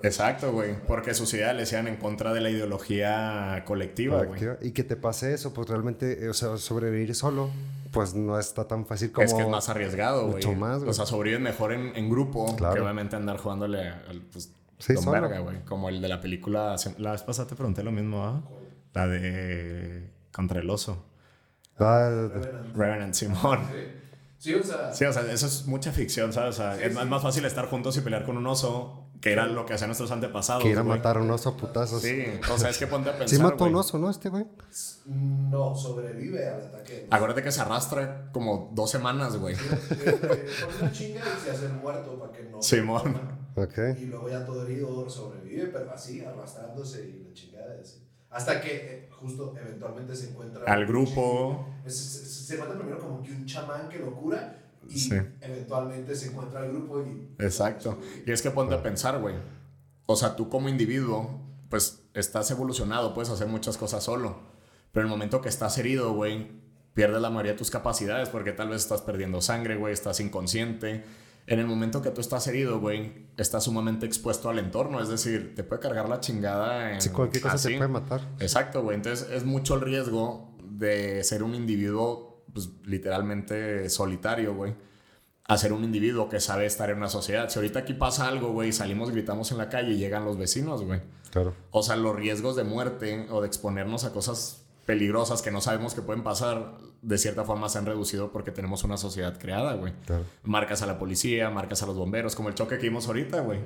Exacto, güey. Porque sus ideas le iban en contra de la ideología colectiva, güey. y que te pase eso, pues realmente, eh, o sea, sobrevivir solo, pues no está tan fácil como... Es que es más arriesgado, güey. mucho más, güey. O sea, sobrevives mejor en, en grupo Claro. que obviamente andar jugándole al pues, Sí, don verga, güey. Como el de la película. La vez pasada te pregunté lo mismo, ¿ah? La de Contra el oso. Ah, Revenant Simón. Sí, o sea, Sí, o sea, eso es mucha ficción, ¿sabes? O sea, es, más- más fácil estar juntos y pelear con un oso, que era lo que hacían nuestros antepasados. que ir a güey. matar a un oso a putazos. Sí, o sea, es que ponte a pensar. Sí mató a un oso, ¿no? Este güey. no sobrevive al ataque. Acuérdate que se arrastra como dos semanas, güey. Pone una chinga y se hace muerto para que no. Simón. Ok. Y luego ya todo herido sobrevive, pero así, arrastrándose y la chingada. así. Hasta que eh, justo eventualmente se encuentra. Al grupo. Se, se- se encuentra primero como que un chamán que lo cura y Sí. eventualmente se encuentra al grupo y. Exacto. Y es que ponte a pensar, güey. O sea, tú como individuo, pues estás evolucionado, puedes hacer muchas cosas solo. Pero en el momento que estás herido, güey, pierdes la mayoría de tus capacidades porque tal vez estás perdiendo sangre, güey, estás inconsciente. En el momento que tú estás herido, güey, estás sumamente expuesto al entorno. Es decir, te puede cargar la chingada en... Si cualquier cosa así. te puede matar. Exacto, güey. Entonces es mucho el riesgo de ser un individuo, pues literalmente solitario, güey. A ser un individuo que sabe estar en una sociedad. Si ahorita aquí pasa algo, güey, salimos, gritamos en la calle y llegan los vecinos, güey. Claro. O sea, los riesgos de muerte o de exponernos a cosas peligrosas que no sabemos que pueden pasar, de cierta forma se han reducido porque tenemos una sociedad creada, güey. Claro. Marcas a la policía, marcas a los bomberos, como el choque que vimos ahorita, güey.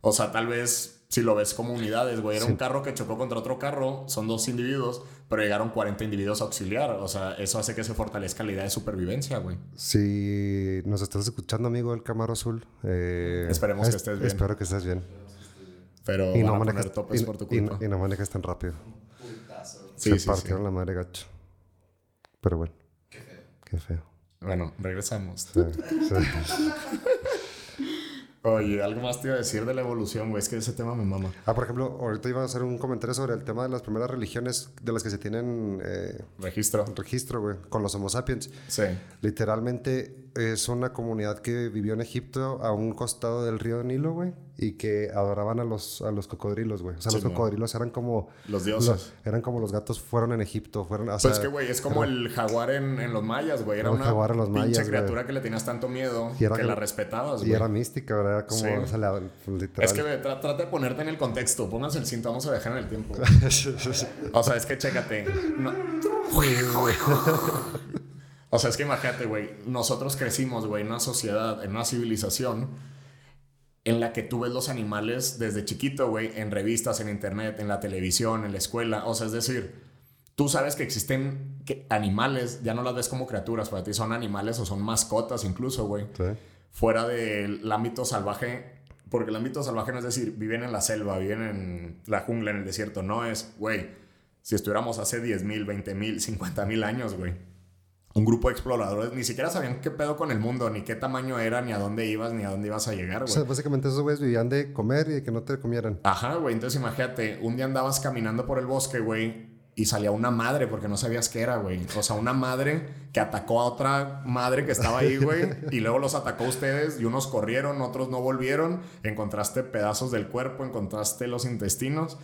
O sea, tal vez si lo ves como unidades, güey, era Sí. un carro que chocó contra otro carro, son dos individuos, pero llegaron 40 individuos a auxiliar. O sea, eso hace que se fortalezca la idea de supervivencia, güey. Si nos estás escuchando, amigo del Camaro Azul, eh, Esperemos que es- estés bien. Espero que estés bien. Pero Y van no, a manejes, poner topes y, por tu y- culpa. y no manejes tan rápido. Sí, Se sí, partieron sí. la madre gacho. Pero bueno, Qué feo. qué feo. Bueno, regresamos. Sí, sí. Oye, algo más te iba a decir de la evolución, güey. Es que ese tema me mama. Ah, por ejemplo, ahorita iba a hacer un comentario sobre el tema de las primeras religiones de las que se tienen eh, Registro. registro, güey, con los Homo sapiens. Sí. Literalmente es una comunidad que vivió en Egipto a un costado del río Nilo, güey. y que adoraban a los, a los cocodrilos, güey. O sea, Sí, los cocodrilos eran como... Los dioses. los- eran como los gatos fueron en Egipto, fueron... O Pues sea, que, güey, es como el jaguar en, en los mayas, güey. Era una jaguar en los pinche mayas, criatura que le tenías tanto miedo Y era que la respetabas, y güey. era mística, ¿verdad? Era como... Sí. O sea, la- literal. Es que tra- trata de ponerte en el contexto. Pónganse el cinto, vamos a dejar en el tiempo. O sea, es que chécate. No- O sea, es que imagínate, güey. Nosotros crecimos, güey, en una sociedad, en una civilización en la que tú ves los animales desde chiquito, güey, en revistas, en internet, en la televisión, en la escuela. O sea, es decir, tú sabes que existen que animales, ya no las ves como criaturas, para ti son animales o son mascotas incluso, güey Sí. fuera del ámbito salvaje, porque el ámbito salvaje no es decir, viven en la selva, viven en la jungla, en el desierto, no es, güey, si estuviéramos hace 10 mil, 20 mil, 50 mil años, güey. Un grupo de exploradores ni siquiera sabían qué pedo con el mundo, ni qué tamaño era, ni a dónde ibas, ni a dónde ibas a llegar, O sea, güey. básicamente esos güeyes vivían de comer y de que no te comieran. Ajá, güey. Entonces imagínate, un día andabas caminando por el bosque, güey, y salía una madre porque no sabías qué era, güey. O sea, una madre que atacó a otra madre que estaba ahí, güey, y luego los atacó a ustedes y unos corrieron, otros no volvieron. Encontraste pedazos del cuerpo, encontraste los intestinos.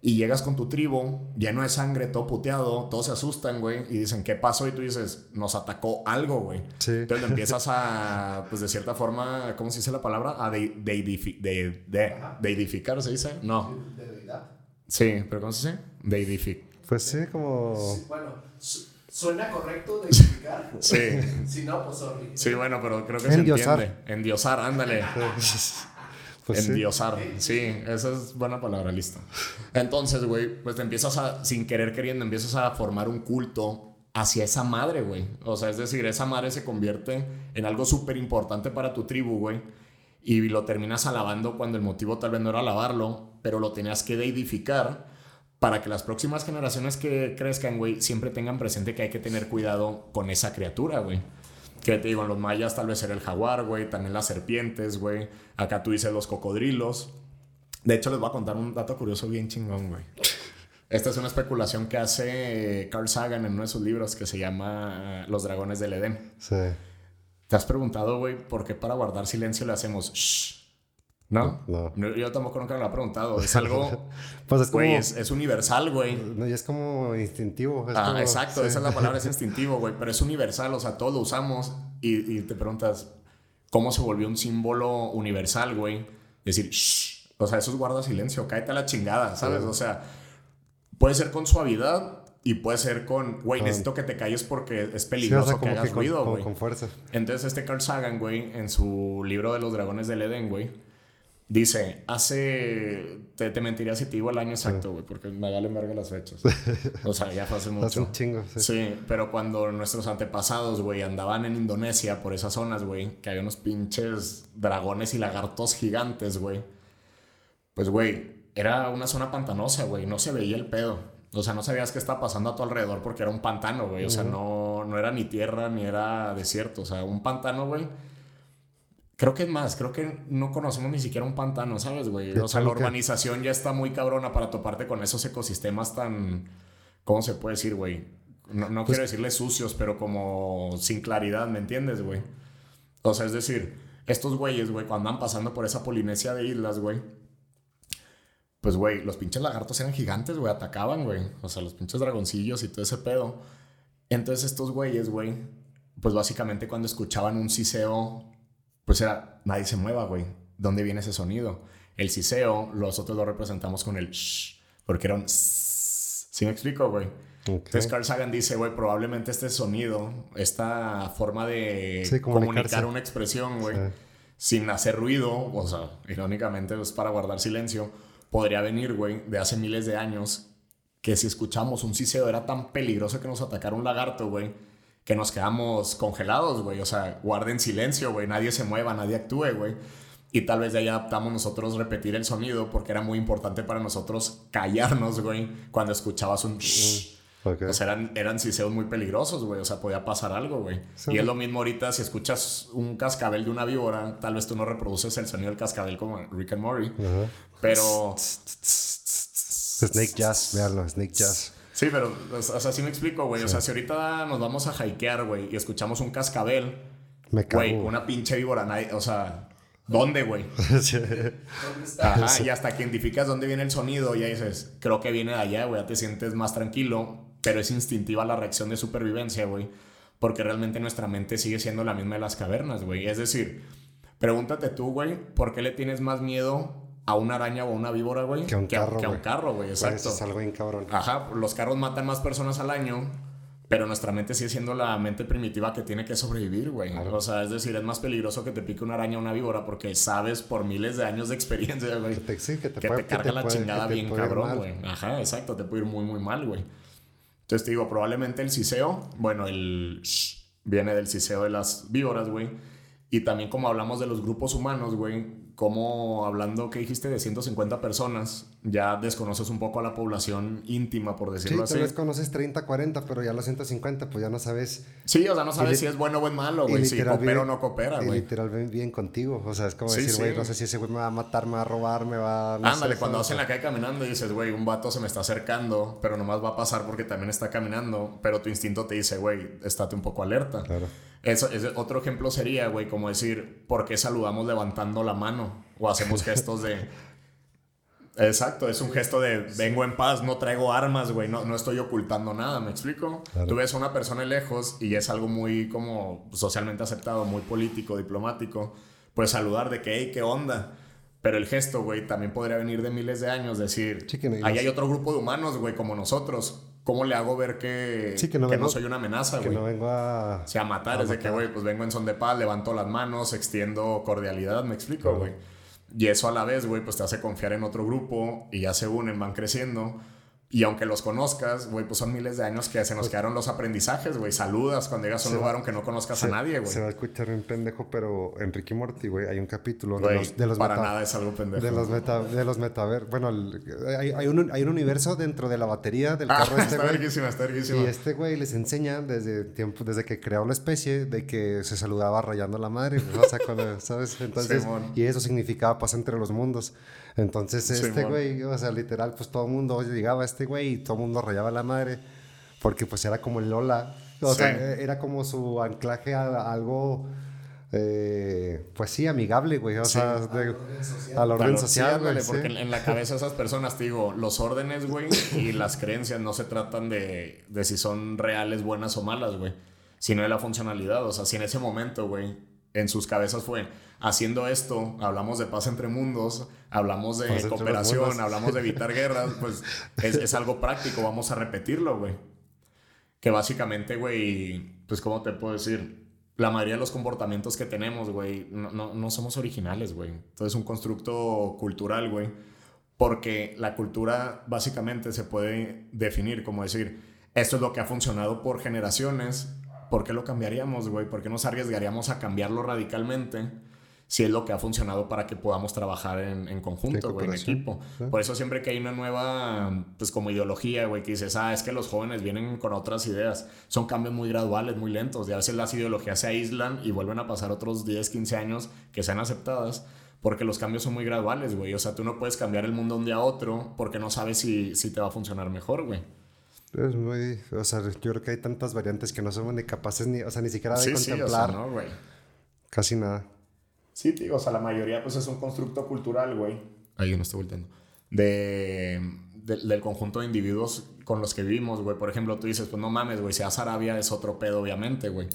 Y llegas con tu tribu lleno de sangre, todo puteado, todos se asustan, güey, y dicen, ¿qué pasó? Y tú dices, nos atacó algo, güey. Sí. Entonces empiezas a, pues de cierta forma, ¿cómo se dice la palabra? A de, deidifi- de, de- deidificar, ¿se dice? No. De deidad. Sí, pero ¿cómo se dice? Deidific. Pues sí, como... Sí, bueno, su- suena correcto de explicar. Sí. si no, pues sorry. Sí, bueno, pero creo que Endiosar. se entiende. Endiosar, ándale. Pues sí. Endiosar. Sí. esa es buena palabra, listo. Entonces, güey, pues te empiezas a, sin querer queriendo, empiezas a formar un culto hacia esa madre, güey. O sea, es decir, esa madre se convierte en algo súper importante para tu tribu, güey. Y lo terminas alabando cuando el motivo tal vez no era alabarlo, pero lo tenías que deidificar para que las próximas generaciones que crezcan, güey, siempre tengan presente que hay que tener cuidado con esa criatura, güey. Que te digo, en los mayas tal vez era el jaguar, güey, también las serpientes, güey. Acá tú dices los cocodrilos. De hecho, les voy a contar un dato curioso bien chingón, güey. Esta es una especulación que hace Carl Sagan en uno de sus libros que se llama Los dragones del Edén. Sí. ¿Te has preguntado, güey, por qué para guardar silencio le hacemos shh? ¿No? No. Yo tampoco nunca me lo he preguntado. Es algo, Pues es como... es, es universal, güey. No, y es como instintivo. es Ah, como- exacto, sí. esa es la palabra, es instintivo, güey, pero es universal, o sea, todos lo usamos y, y te preguntas, ¿cómo se volvió un símbolo universal, güey? Decir, shh, o sea, eso es guarda silencio, cállate a la chingada, ¿sabes? O sea, puede ser con suavidad y puede ser con, güey, necesito que te calles porque es Sí, o sea, peligroso que hagas con- ruido, güey. con fuerza. Entonces este Carl Sagan, güey, en su libro de los dragones del Edén, güey, dice, hace, te, te mentiría si te digo el año exacto, güey, porque me vale verga las fechas. O sea, ya fue hace Hace mucho. un chingo, sí. Sí, pero cuando nuestros antepasados, güey, andaban en Indonesia por esas zonas, güey, que había unos pinches dragones y lagartos gigantes, güey. Pues, güey, era una zona pantanosa, güey, no se veía el pedo. O sea, no sabías qué estaba pasando a tu alrededor porque era un pantano, güey. O sea, no, no era ni tierra ni era desierto. O sea, un pantano, güey. Creo que es más, creo que no conocemos ni siquiera un pantano, ¿sabes, güey? ¿Qué O sea, la que- urbanización ya está muy cabrona para toparte con esos ecosistemas tan. ¿Cómo se puede decir, güey? No, no Pues quiero decirle sucios, pero como sin claridad, ¿me entiendes, güey? O sea, es decir, estos güeyes, güey, cuando andan pasando por esa Polinesia de islas, güey, pues, güey, los pinches lagartos eran gigantes, güey, atacaban, güey. O sea, los pinches dragoncillos y todo ese pedo. Entonces, estos güeyes, güey, pues básicamente cuando escuchaban un siseo, pues era, nadie se mueva, güey. ¿Dónde viene ese sonido? El siseo, nosotros lo representamos con el shh, porque era un sss. ¿Sí me explico, güey? Ok. Entonces Carl Sagan dice, güey, probablemente este sonido, esta forma de Sí, comunicar una expresión, güey, Sí. sin hacer ruido, o sea, irónicamente es para guardar silencio, podría venir, güey, de hace miles de años, que si escuchamos un siseo era tan peligroso que nos atacara un lagarto, güey, que nos quedamos congelados, güey, o sea, guarden silencio, güey, nadie se mueva, nadie actúe, güey. Y tal vez de ahí adaptamos nosotros repetir el sonido porque era muy importante para nosotros callarnos, güey, cuando escuchabas un... shh. Ok. O sea, eran, eran siseos muy peligrosos, güey. O sea, podía pasar algo, güey. Sí. Y es lo mismo ahorita si escuchas un cascabel de una víbora, tal vez tú no reproduces el sonido del cascabel como Rick and Morty. Pero Snake Jazz, véanlo, Snake Jazz. Sí, pero, o sea, sí me explico, güey. O sea, si ahorita nos vamos a hikear, güey, y escuchamos un cascabel, Me cago. güey, una pinche víbora, o sea, ¿Dónde, güey? ¿Dónde está? Ajá, y hasta que identificas dónde viene el sonido, ya dices, creo que viene de allá, güey, ya te sientes más tranquilo, pero es instintiva la reacción de supervivencia, güey, porque realmente nuestra mente sigue siendo la misma de las cavernas, güey. Es decir, pregúntate tú, güey, ¿por qué le tienes más miedo a una araña o a una víbora, güey? Que a un carro, que a un carro, güey, exacto. Es algo bien cabrón. Ajá, los carros matan más personas al año, pero nuestra mente sigue siendo la mente primitiva que tiene que sobrevivir, güey. Claro. O sea, es decir, es más peligroso que te pique una araña o una víbora porque sabes por miles de años de experiencia, güey, Que te, sí, que te, que puede- te que carga la puede- chingada que te bien cabrón, güey. Ajá, exacto, te puede ir muy, muy mal, güey. Entonces te digo, probablemente el ciseo, bueno, el shh, viene del ciseo de las víboras, güey. Y también como hablamos de los grupos humanos, güey, como hablando, ¿qué dijiste? De 150 personas, ya desconoces un poco a la población íntima, por Sí, decirlo tal así. vez conoces 30, 40, pero ya los 150, pues ya no sabes. Sí, o sea, no sabes si es bueno o es malo, güey. Si coopera o no coopera, güey. literal ven bien contigo. O sea, es como Sí, decir, güey, sí. no sé si ese güey me va a matar, me va a robar, me va. no Ándale, sé, cuando vas en la calle caminando y dices, güey, un vato se me está acercando, pero nomás va a pasar porque también está caminando, pero tu instinto te dice, güey, estate un poco alerta. Claro. Eso, ese otro ejemplo sería, güey, como decir, ¿por qué saludamos levantando la mano? O hacemos gestos de... Exacto, es un gesto de vengo en paz, no traigo armas, güey, no, no estoy ocultando nada, ¿me explico? Claro. Tú ves a una persona de lejos y es algo muy como socialmente aceptado, muy político, diplomático, pues saludar de que, hey, ¿qué onda? Pero el gesto, güey, también podría venir de miles de años, decir, que ahí hay otro grupo de humanos, güey, como nosotros. ¿Cómo le hago ver que, Sí, que no vengo- soy una amenaza, Que güey? no vengo a. O sea, a matar, A es de que, güey, pues vengo en son de paz, levanto las manos, extiendo cordialidad, me explico, Claro. Y eso a la vez, güey, pues te hace confiar en otro grupo y ya se unen, van creciendo. Y aunque los conozcas, güey, pues son miles de años que se nos quedaron los aprendizajes, güey. Saludas cuando llegas a un Se lugar aunque no conozcas se, a nadie, se va güey. a escuchar un pendejo, pero en Ricky Morty, güey, hay un capítulo de Güey, los, de los para meta- nada es algo pendejo. De los, meta, de los metaver. Bueno, el- hay, hay, un, hay un universo dentro de la batería del Ah, carro este, está güey. verguísima, está verguísima. Y este güey les enseña desde tiempo, desde que creó la especie, de que se saludaba rayando la madre, pues, o sea, cuando, ¿sabes? Entonces, y eso significaba paz entre los mundos. Entonces, este güey, o sea, literal, pues todo el mundo llegaba a este güey y todo el mundo rayaba la madre, porque pues era como el Lola, o Sí. sea, era como su anclaje a, algo, eh, pues sí, amigable, güey, o sea, de- Al orden social. al orden Claro, social, sí, ándale, güey, sí. porque en, en la cabeza de esas personas, te digo, los órdenes, güey, y las creencias no se tratan de, de si son reales, buenas o malas, güey, sino de la funcionalidad. O sea, si en ese momento, güey, en sus cabezas fue haciendo esto, hablamos de paz entre mundos, hablamos de Paz cooperación, hablamos de evitar guerras, pues es, es algo práctico, vamos a repetirlo, güey. Que básicamente, güey, pues, ¿cómo te puedo decir? La mayoría de los comportamientos que tenemos, güey, no, no, no somos originales, güey. Entonces es un constructo cultural, güey. Porque la cultura básicamente se puede definir como decir, esto es lo que ha funcionado por generaciones, ¿por qué lo cambiaríamos, güey? ¿Por qué nos arriesgaríamos a cambiarlo radicalmente si es lo que ha funcionado para que podamos trabajar en, en conjunto, En güey, en equipo? sí. Por eso siempre que hay una nueva, pues como ideología, güey, que dices, ah, es que los jóvenes vienen con otras ideas. Son cambios muy graduales, muy lentos. Y a veces las ideologías se aíslan y vuelven a pasar otros 10, 15 años que sean aceptadas. Porque los cambios son muy graduales, güey. O sea, tú no puedes cambiar el mundo de un día a otro porque no sabes si, si te va a funcionar mejor, güey. Es muy, o sea, yo creo que hay tantas variantes que no somos ni capaces ni, o sea, ni siquiera de Sí, sí, o contemplar sea, ¿no, güey? casi nada. Sí, tío, o sea, la mayoría pues es un constructo cultural, güey. Ahí no estoy volteando. De, de- del conjunto de individuos con los que vivimos, güey. Por ejemplo, tú dices, pues no mames, güey, si a Arabia es otro pedo, obviamente, güey.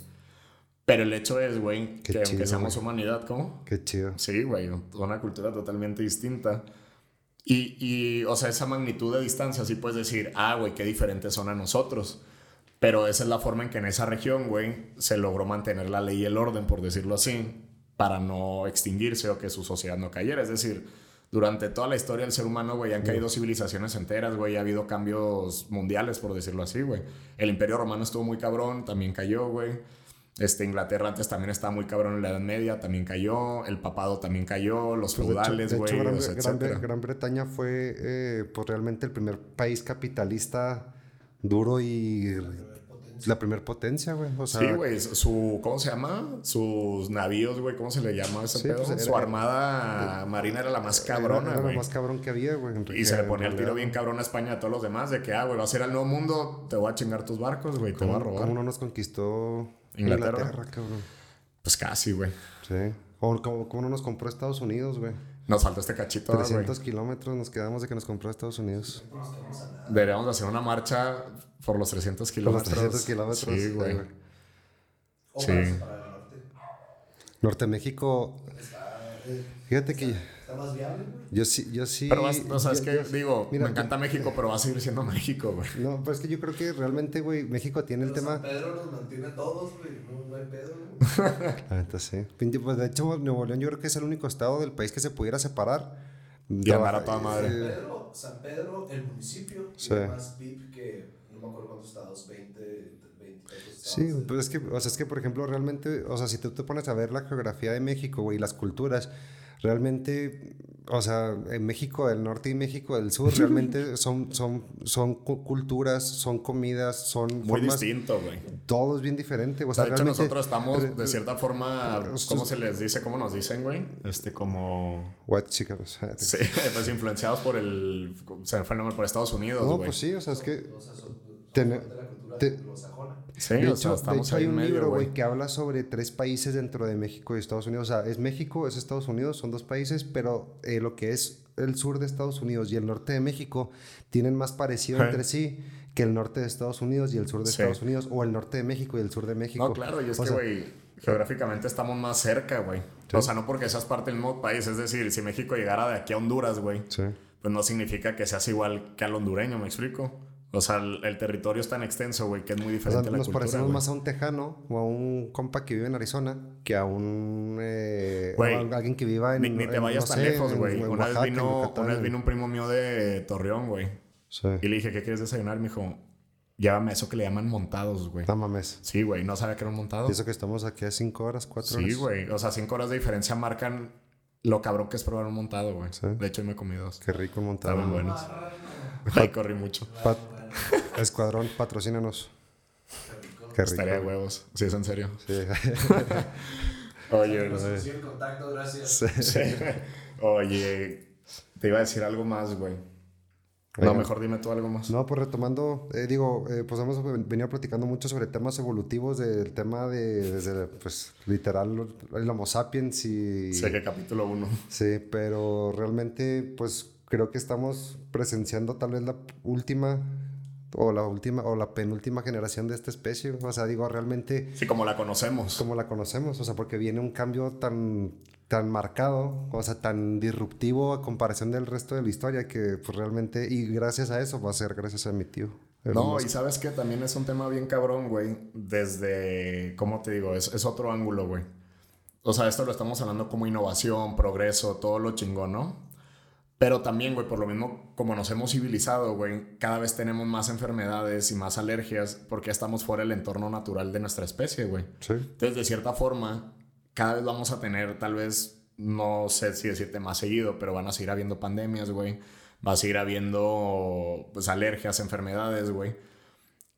Pero el hecho es, güey, que aunque seamos güey. humanidad, ¿cómo? Qué chido. Sí, güey, una cultura totalmente distinta. Y, y, o sea, esa magnitud de distancia, sí puedes decir, ah, güey, qué diferentes son a nosotros. Pero esa es la forma en que en esa región, güey, se logró mantener la ley y el orden, por decirlo así, para no extinguirse o que su sociedad no cayera. Es decir, durante toda la historia del ser humano, güey, han caído civilizaciones enteras, güey, ha habido cambios mundiales, por decirlo así, güey. El Imperio Romano estuvo muy cabrón, también cayó, güey. Este, Inglaterra antes también estaba muy cabrón en la Edad Media, también cayó. El papado también cayó, los Pues, feudales, de hecho, güey, Gran, Gran-. Gran Bretaña fue eh, pues realmente el primer país capitalista duro y la primer potencia, güey. O sea, Sí, güey, su, ¿cómo se llama? Sus navíos, güey, ¿cómo se le llama ese Sí, pedo? pues, era- su armada marina era la más era- cabrona, era, lo güey. más cabrón que había, güey. Y se le ponía el tiro bien cabrón a España a todos los demás de que, ah, güey, va a ser el nuevo mundo, te voy a chingar tus barcos, güey, te voy a ¿Cómo, robar. cómo no nos conquistó Inglaterra? Inglaterra, cabrón? Pues casi, güey. Sí. O como, como no nos compró Estados Unidos, güey. Nos falta este cachito, ¿verdad, güey. 300 kilómetros nos quedamos de que nos compró Estados Unidos. Deberíamos hacer una marcha por los 300 Por los kilómetros. 300 kilómetros. Sí, güey. O Sí. norte. Norte de México, Está, fíjate que está más viable, güey. yo sí, yo sí. Pero, vas- o sea, es yo- que, yo- digo, mira, me encanta México, pero va a seguir siendo México, güey. No, pero es que yo creo que realmente, güey, México tiene el Pero tema. San Pedro nos mantiene a todos, güey. No, no hay pedo, güey. La neta, sí. Pues de hecho, Nuevo León yo creo que es el único estado del país que se pudiera separar. Y andar a toda madre. San Pedro, San Pedro, el municipio, Sí. tiene más PIB que no me acuerdo cuántos estados, 20, 20 tantos estados. Sí, de- pues es que, o sea, es que, por ejemplo, realmente, o sea, si tú te pones a ver la geografía de México, güey, y las culturas, realmente, o sea, en México del norte y México del sur, realmente son, son, son cu- culturas, son comidas, son Muy formas, distinto, güey. todo es bien diferente. O sea, de hecho, nosotros estamos, re- de cierta forma, Nosotros- ¿cómo se les dice? ¿Cómo nos dicen, güey? Este, como... White chicas. Sí, pues influenciados por el... Se me fue el nombre, por Estados Unidos, No, güey. pues sí, o sea, es que O sea, son, son Tener- parte de la cultura te- anglosajona. Sí, de o hecho, sea, de estamos hecho ahí hay un medio, libro, güey. que habla sobre tres países dentro de México y Estados Unidos. O sea, es México, es Estados Unidos, son dos países, pero eh, lo que es el sur de Estados Unidos y el norte de México tienen más parecido entre sí que el norte de Estados Unidos y el sur de Sí. Estados Unidos, o el norte de México y el sur de México. No, claro, y es O que, güey, geográficamente estamos más cerca, güey. Sí. O sea, no porque seas parte del mismo país, es decir, si México llegara de aquí a Honduras, güey, Sí. pues no significa que seas igual que al hondureño, ¿me explico? O sea, el, el territorio es tan extenso, güey, que es muy O sea, diferente la nos cultura, parecemos más a un tejano o a un compa que vive en Arizona que a un eh, Güey, a alguien que viva en Ni, ni te en, vayas no tan sé, lejos, güey. Una, vez vino, una vez vino un primo mío de Torreón, güey. Sí. Y le dije, ¿qué quieres desayunar? Me dijo, llévame a eso que le llaman montados, güey. No mames. Sí, güey, no sabía que eran montados. Y eso que estamos aquí a cinco horas, cuatro horas. Sí, güey. O sea, cinco horas de diferencia marcan lo cabrón que es probar un montado, güey. Sí. De hecho, me he comido dos. Qué rico montado. Estaban buenos. Ay, corrí mucho. Pat- Escuadrón, patrocínanos. Qué rico. Estaría de huevos. Sí, es en serio. Sí. Oye, Nos consigue el contacto, gracias. sí. Oye, te iba a decir algo más, güey. No, mejor dime tú algo más. No, pues retomando, eh, digo, eh, pues hemos venido platicando mucho sobre temas evolutivos del tema de, desde, pues, literal, el Homo sapiens y... Sé que capítulo uno. Sí, pero realmente, pues, creo que estamos presenciando tal vez la última o la última o la penúltima generación de esta especie. O sea, digo, realmente Sí, como la conocemos. como la conocemos, o sea, porque viene un cambio tan, tan marcado, o sea, tan disruptivo a comparación del resto de la historia que pues realmente, y gracias a eso va a ser gracias a mi tío. No, y sabes que también es un tema bien cabrón, güey. Desde, ¿cómo te digo? Es, es otro ángulo, güey. O sea, esto lo estamos hablando como innovación, progreso, todo lo chingón, ¿no? Pero también, güey, por lo mismo, como nos hemos civilizado, güey, cada vez tenemos más enfermedades y más alergias porque estamos fuera del entorno natural de nuestra especie, güey. Sí, Entonces, de cierta forma, cada vez vamos a tener, tal vez, no sé si decirte más seguido, pero van a seguir habiendo pandemias, güey. Va a seguir habiendo, pues, alergias, enfermedades, güey.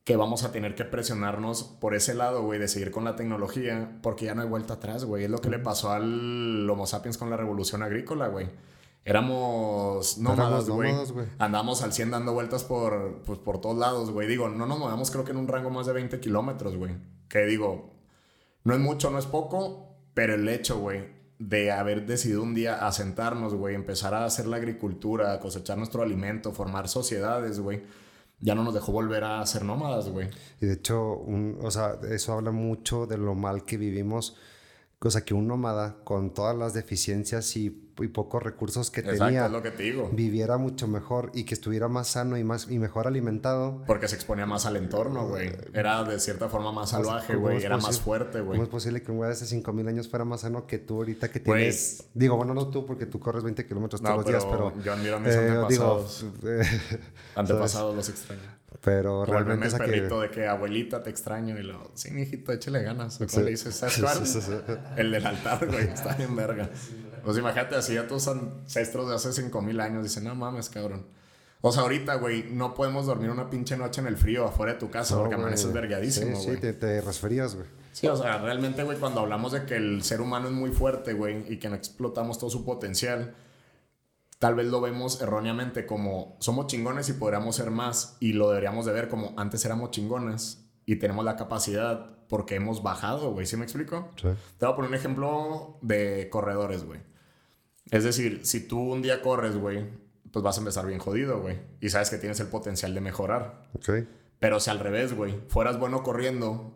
Que vamos a tener que presionarnos por ese lado, güey, de seguir con la tecnología, porque ya no hay vuelta atrás, güey. Es lo que le pasó al Homo sapiens con la revolución agrícola, güey. Éramos nómadas, güey. Andamos al 100 dando vueltas por, pues, por todos lados, güey. Digo, no nos movemos creo que en un rango más de 20 kilómetros, güey. Que digo, no es mucho, no es poco, pero el hecho, güey, de haber decidido un día asentarnos, güey, empezar a hacer la agricultura, cosechar nuestro alimento, formar sociedades, güey, ya no nos dejó volver a ser nómadas, güey. y de hecho, un, o sea, eso habla mucho de lo mal que vivimos, o sea, que un nómada con todas las deficiencias y, y pocos recursos que Exacto, tenía es lo que te digo. viviera mucho mejor y que estuviera más sano y más y mejor alimentado. Porque se exponía más al entorno, güey. Era de cierta forma más salvaje, ¿Cómo güey. Era más fuerte, güey. ¿Cómo es posible que un güey de hace 5000 años fuera más sano que tú ahorita que tienes? Digo, bueno, no tú, porque tú corres 20 kilómetros No, todos los días, pero yo admiro a mis eh, digo, antepasados. eh, Antepasados los extraño. Pero el realmente es que. perrito de que abuelita te extraño y lo, sí, mijito, échale ganas. ¿O Sí. le dices? ¿Sabes cuál? Sí, sí, sí. El del altar, güey, está bien verga. Pues imagínate así a tus ancestros de hace 5000 años dicen, no mames, cabrón. O sea, ahorita, güey, no podemos dormir una pinche noche en el frío afuera de tu casa No, porque güey. amaneces vergadísimo, Sí, güey. sí, te, te resfrías, güey. Sí, o sea, realmente, güey, cuando hablamos de que el ser humano es muy fuerte, güey, y que no explotamos todo su potencial, tal vez lo vemos erróneamente como somos chingones y podríamos ser más, y lo deberíamos de ver como antes éramos chingones y tenemos la capacidad porque hemos bajado, güey. ¿Sí me explico? Sí. Te voy a poner un ejemplo de corredores, güey. Es decir, si tú un día corres, güey, pues vas a empezar bien jodido, güey. Y sabes que tienes el potencial de mejorar. Ok. Pero si al revés, güey, fueras bueno corriendo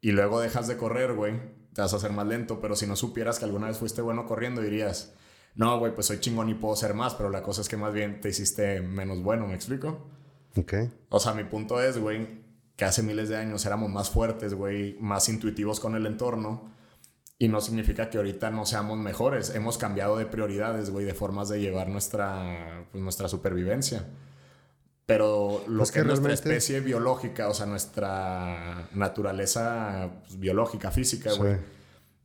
y luego dejas de correr, güey, te vas a hacer más lento. Pero si no supieras que alguna vez fuiste bueno corriendo, dirías, no, güey, pues soy chingón y puedo ser más. Pero la cosa es que más bien te hiciste menos bueno, ¿me explico? Ok. O sea, mi punto es, güey, que hace miles de años éramos más fuertes, güey, más intuitivos con el entorno. Y no significa que ahorita no seamos mejores. Hemos cambiado de prioridades, güey, de formas de llevar nuestra, pues, nuestra supervivencia. Pero lo Pues que, que es nuestra especie biológica, o sea, nuestra naturaleza pues, biológica, física, Sí.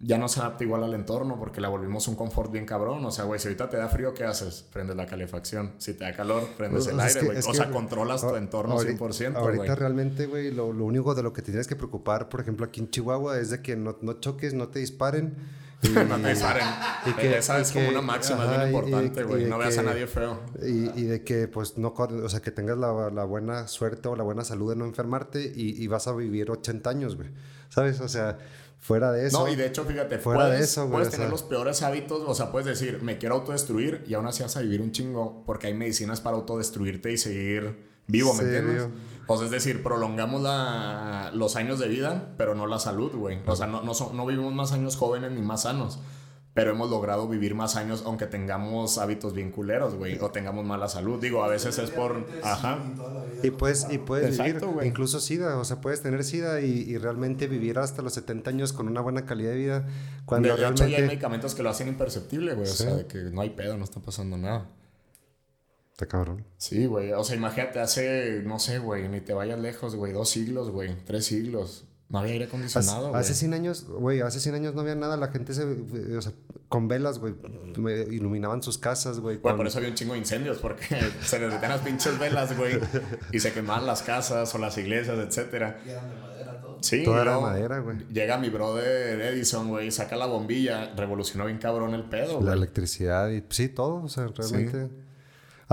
Ya no se adapta igual al entorno porque la volvimos un confort bien cabrón. O sea, güey, si ahorita te da frío, ¿qué haces? Prendes la calefacción. Si te da calor, prendes el aire, que- güey. O que sea, ahori- controlas tu entorno ahori- 100%, Ahorita güey. realmente, güey, lo, lo único de lo que te tienes que preocupar, por ejemplo, aquí en Chihuahua, es de que no, no choques, no te disparen. Y, No te disparen. y que- Esa es como que- una máxima, ajá, bien importante, güey. No veas a que- nadie feo. Y, y de que, pues, no o sea, que tengas la, la buena suerte o la buena salud de no enfermarte y, y vas a vivir 80 años, güey. ¿Sabes? O sea, fuera de eso. No, y de hecho, fíjate, fuera puedes, de eso, güey, puedes o tener sea- los peores hábitos, o sea, puedes decir, me quiero autodestruir y aún así vas a vivir un chingo porque hay medicinas para autodestruirte y seguir vivo, ¿me Sí, entiendes? vivo. O sea, es decir, prolongamos la, los años de vida, pero no la salud, güey. O sea, no, no, son- no vivimos más años jóvenes ni más sanos. Pero hemos logrado vivir más años aunque tengamos hábitos bien culeros, güey. O tengamos mala salud. Digo, a veces es por... Ajá. Y toda la vida Y puedes, y puedes Exacto, vivir incluso SIDA, o sea, puedes tener SIDA y, y realmente vivir hasta los 70 años con una buena calidad de vida. Cuando de hecho, ya hay medicamentos que lo hacen imperceptible, güey. O Sí. sea, de que no hay pedo, no está pasando nada. Está cabrón. Sí, güey. O sea, imagínate, hace, no sé, güey, ni te vayas lejos, güey. Dos siglos, güey. Tres siglos. No había aire Hace, acondicionado, güey. hace 100 años, güey, hace 100 años no había nada, la gente se, o sea, con velas, güey, iluminaban sus casas, güey. Güey, con- por eso había un chingo de incendios, porque se les metían las pinches velas, güey. Y se quemaban las casas o las iglesias, etcétera. Y eran de madera todo. Sí, Todo era madera, güey. Llega mi brother Edison, güey, saca la bombilla, revolucionó bien cabrón el pedo, La electricidad y sí, todo, o sea, realmente.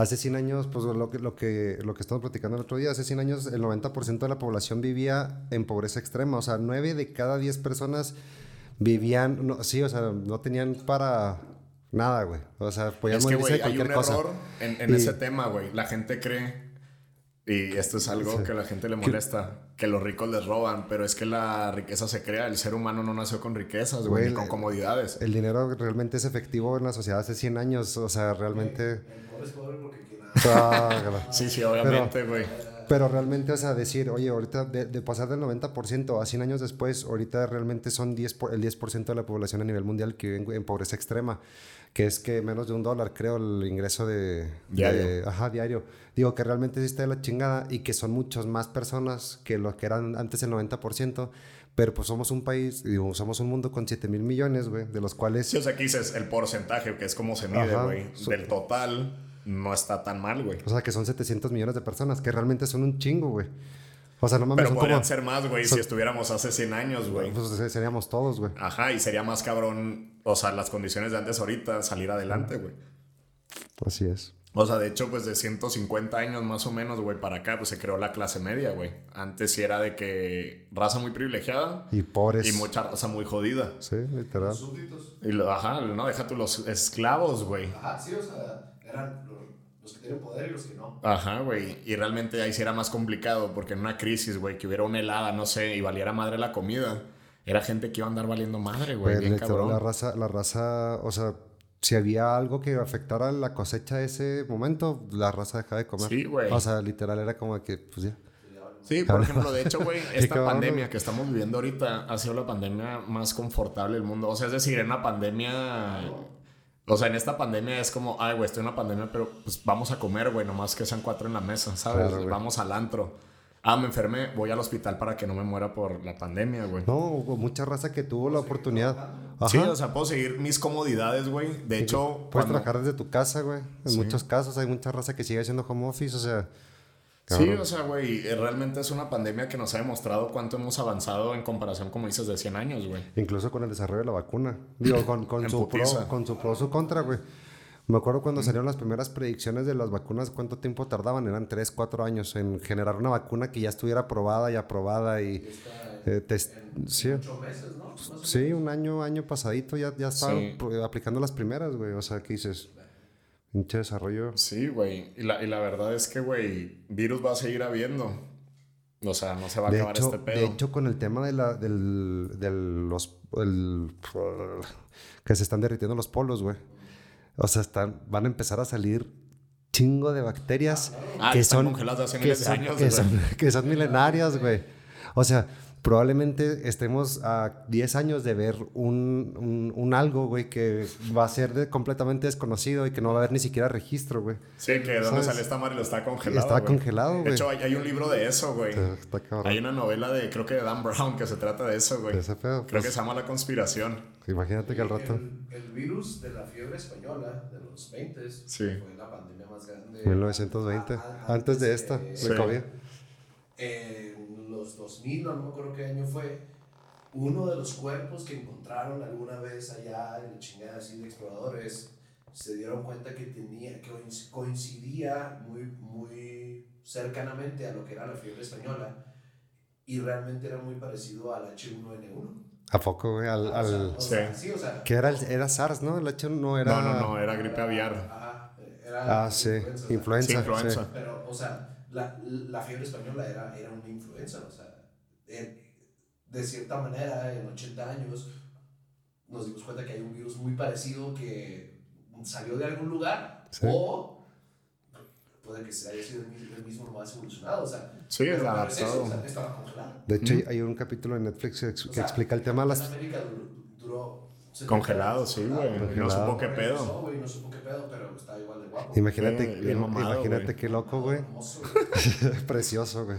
Hace 100 años, pues lo que, lo, que, lo que estamos platicando el otro día, hace 100 años el 90% de la población vivía en pobreza extrema, o sea, 9 de cada 10 personas vivían, no, sí, o sea, no tenían para nada, güey. O sea, podían Es que, morirse de güey, hay un cosa. error en, en Y- ese tema, güey. La gente cree, y esto es algo que a la gente le molesta, que los ricos les roban, pero es que la riqueza se crea. El ser humano no nació con riquezas, güey, Güey, ni con comodidades. El dinero realmente es efectivo en la sociedad hace 100 años, o sea, realmente... El pobre es pobre porque quien Ah, Sí, sí, obviamente, güey. Pero realmente, o sea, decir, oye, ahorita de, de pasar del 90% a 100 años después, ahorita realmente son 10 por- el 10% de la población a nivel mundial que vive en, en pobreza extrema, que es que menos de un dólar, creo, el ingreso de... Diario. de- ajá, diario. Digo que realmente sí está de la chingada y que son muchas más personas que lo que eran antes el 90%, pero pues somos un país, digo, somos un mundo con 7 mil millones, güey, de los cuales... Sí, o sea, aquí dices el porcentaje, que es como se mide, güey. Del total, no está tan mal, güey. O sea, que son 700 millones de personas, que realmente son un chingo, güey. O sea, no mames, Pero podrían como... ser más, güey, si estuviéramos hace 100 años, güey. Pues seríamos todos, güey. Ajá, y sería más cabrón, o sea, las condiciones de antes ahorita, salir adelante, güey. Así es. O sea, de hecho, pues de 150 años más o menos, güey, para acá, pues se creó la clase media, güey. Antes sí era de que raza muy privilegiada Y pobres. y mucha raza muy jodida. Sí, literal. Los súbditos. Y lo, ajá, no, deja tú los esclavos, güey. Ajá, sí, o sea, eran los, que tienen poder y los que no. Ajá, güey. Y realmente ahí sí era más complicado porque en una crisis, güey, que hubiera una helada, no sé, y valiera madre la comida, era gente que iba a andar valiendo madre, güey, bien literal, cabrón. la raza, la raza, o sea, si había algo que afectara la cosecha de ese momento, la raza dejaba de comer. Sí, güey. O sea, literal era como que, pues ya. Sí, por ejemplo, de hecho, güey, esta cabrón, pandemia que estamos viviendo ahorita ha sido la pandemia más confortable del mundo. O sea, es decir, en una pandemia. O sea, en esta pandemia es como, ay, güey, estoy en una pandemia, pero pues vamos a comer, güey, nomás que sean cuatro en la mesa, ¿sabes? Claro, vamos al antro. Ah, me enfermé, voy al hospital para que no me muera por la pandemia, güey. No, hubo mucha raza que tuvo la oportunidad. Ajá. Sí, o sea, puedo seguir mis comodidades, güey. De hecho, Puedes cuando- trabajar desde tu casa, güey. En Sí. muchos casos hay mucha raza que sigue haciendo home office, o sea. Sí, o sea, güey, eh, realmente es una pandemia que nos ha demostrado cuánto hemos avanzado en comparación, como dices, de 100 años, güey. Incluso con el desarrollo de la vacuna. Digo, con, su pro, con su pro, su contra, güey. Me acuerdo cuando salieron las primeras predicciones de las vacunas, cuánto tiempo tardaban, eran 3, 4 años en generar una vacuna que ya estuviera aprobada y aprobada y Eh, te- en sí. ocho meses, ¿no? Sí, un año, año pasadito ya, ya estaba Sí. pro- aplicando las primeras, güey. O sea, ¿qué dices? Pinche desarrollo. Sí, güey. Y la, y la verdad es que, güey, virus va a seguir habiendo. O sea, no se va a De acabar hecho, este pedo. de hecho, con el tema de la, del, del- los, el- que se están derritiendo los polos, güey. O sea, están, van a empezar a salir chingo de bacterias Ah, que, están son, congeladas hace que, miles de años, que, son, que son milenarias, güey. O sea, probablemente estemos a 10 años de ver un, un, un algo, güey, que va a ser de- completamente desconocido y que no va a haber ni siquiera registro, güey. Sí, que de dónde salió esta madre lo está congelado. Está güey. congelado, De güey. hecho, hay, hay un libro de eso, güey. Está, está cabrón. Hay una novela de, creo que de Dan Brown, que se trata de eso, güey. De ese pedo, Creo pues. que se llama La Conspiración. Imagínate que al El, rato. el virus de la fiebre española de los 20 Sí. fue la pandemia más grande. 1920, a- a- antes de esta, de- de Sí. COVID. En los 2000, no me acuerdo qué año fue, uno de los cuerpos que encontraron alguna vez allá en la chingada así de exploradores se dieron cuenta que tenía que coinc- coincidía muy muy cercanamente a lo que era la fiebre española y realmente era muy parecido al H1N1. ¿A poco, güey? Al, sea, al- o sea, sí, o sea, que era, el- era SARS, ¿no? El H no era... No, no, no, era gripe aviar. Ajá, era Ah, sí. influenza, sea, Influenza. Sí, sí. influenza. Pero, o sea, la, la fiebre española era, era una influenza, o sea, eh, de cierta manera, en 80 años, nos dimos cuenta que hay un virus muy parecido que salió de algún lugar Sí. o puede que se haya sido el mismo, más evolucionado, o sea, Sí, es adaptado. o sea, estaba congelado. De hecho, hay- hay un capítulo en Netflix que, O que sea, explica el tema de en las... América duró, duró 70 Congelado, sí, güey. No supo qué pedo. Regresó, no supo qué pedo, pero está igual de guapo. Imagínate, Sí, bien mamado, imagínate güey. qué loco, güey. Hermoso, güey. Precioso, güey.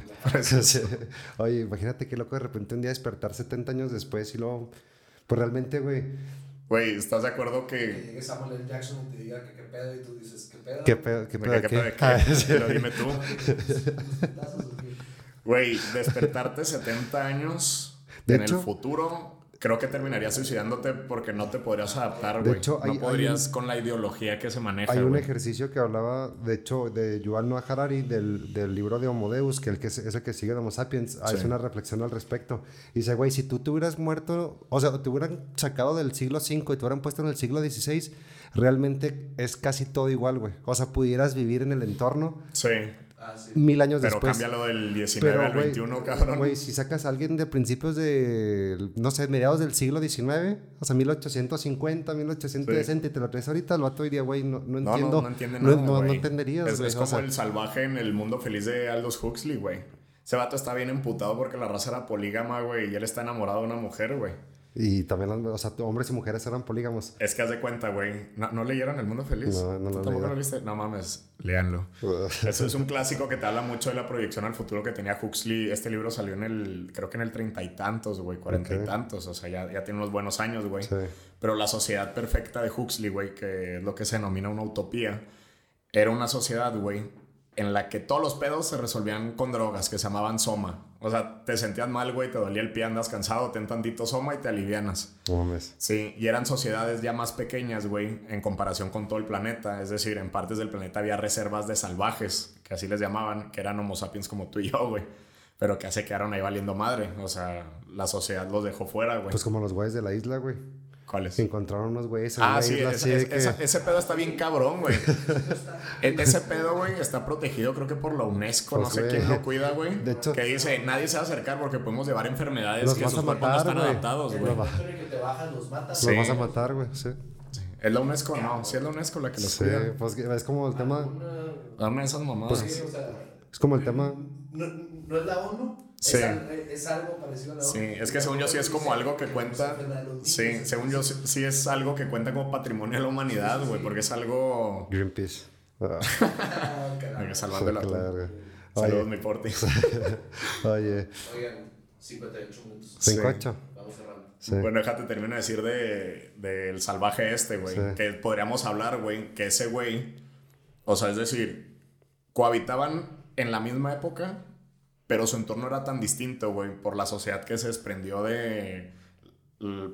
Oye, imagínate qué loco de repente un día despertar 70 años después y luego... Pues realmente, güey, Güey, ¿estás de acuerdo que que... llegue Samuel L. Jackson y te diga que qué pedo y tú dices qué pedo. qué pedo, qué pedo, que- qué? de qué? Ah, sí. Pero dime tú. Güey. Güey, despertarte 70 años De en hecho- el futuro, creo que terminarías suicidándote porque no te podrías adaptar, De güey. hecho, hay- No hay podrías un- con la ideología que se maneja, Hay un güey. ejercicio que hablaba, de hecho, de Yuval Noah Harari, del, del libro de Homo Deus, que el que es ese que sigue de Homo Sapiens, Sí. hace una reflexión al respecto. Y dice, güey, si tú te hubieras muerto, o sea, te hubieran sacado del siglo V y te hubieran puesto en el siglo XVI, realmente es casi todo igual, güey. O sea, pudieras vivir en el entorno Sí, Ah, sí. mil años pero después. cámbialo del 19 Pero, al 21, cabrón. Güey, si sacas a alguien de principios de, no sé, mediados del siglo XIX, o sea, 1850, 1860, y te lo traes ahorita, el vato diría, güey, no, no no, entiendo. no, no entiende no- nada, no- no entenderías, Es, es o como sea. el salvaje en el mundo feliz de Aldous Huxley, güey. Ese vato está bien emputado porque la raza era polígama, güey, y él está enamorado de una mujer, güey. Y también, o sea, hombres y mujeres eran polígamos. Es que haz de cuenta, güey. ¿No, ¿no leyeron El Mundo Feliz? No, no ¿Tú lo he tampoco lo viste? No mames, léanlo. Eso es un clásico que te habla mucho de la proyección al futuro que tenía Huxley. Este libro salió en el, creo que en el treinta y tantos, güey, cuarenta Ok. y tantos. O sea, ya, ya tiene unos buenos años, güey. Sí. Pero la sociedad perfecta de Huxley, güey, que es lo que se denomina una utopía, era una sociedad, güey, en la que todos los pedos se resolvían con drogas que se llamaban soma. O sea, te sentías mal, güey, te dolía el pie, andas cansado, ten tantito soma y te alivianas. Sí, y eran sociedades ya más pequeñas, güey, en comparación con todo el planeta. Es decir, en partes del planeta había reservas de salvajes, que así les llamaban, que eran homo sapiens como tú y yo, güey. Pero que se quedaron ahí valiendo madre. O sea, la sociedad los dejó fuera, güey. Pues como los güeyes de la isla, güey. ¿Cuáles? Se encontraron unos güeyes en Ah, una sí, isla es- así es- de que... esa- ese pedo está bien cabrón, güey. Ese pedo, güey, está protegido creo que por la UNESCO, Pues, no sé quién lo cuida, güey. De hecho- que dice, nadie se va a acercar porque podemos llevar enfermedades Los que vas sus a cuerpos no matar, están güey. adaptados, güey. los. Sí. Vas a matar, güey, sí. ¿Es la UNESCO? No, sí es la UNESCO la que los Sí, cuida. pues que es como el tema... Dame esas mamadas. sí, o sea, Es como el tema... No, no es la ONU. Sí. Es, al- es algo parecido a la. Sí, es que según yo sí es como algo que cuenta. Sí, según yo sí, es algo que cuenta como patrimonio de la humanidad, güey, porque es algo. Greenpeace. Ah, que salvarle la claro. Saludos, mi porti. Oye, Oigan, 58 minutos. Sí. 5-8. Vamos cerrando. Sí. Bueno, déjate termino de decir de, del salvaje este, güey. Sí. Que podríamos hablar, güey, que ese güey, o sea, es decir, cohabitaban en la misma época, pero su entorno era tan distinto, güey, por la sociedad que se desprendió de,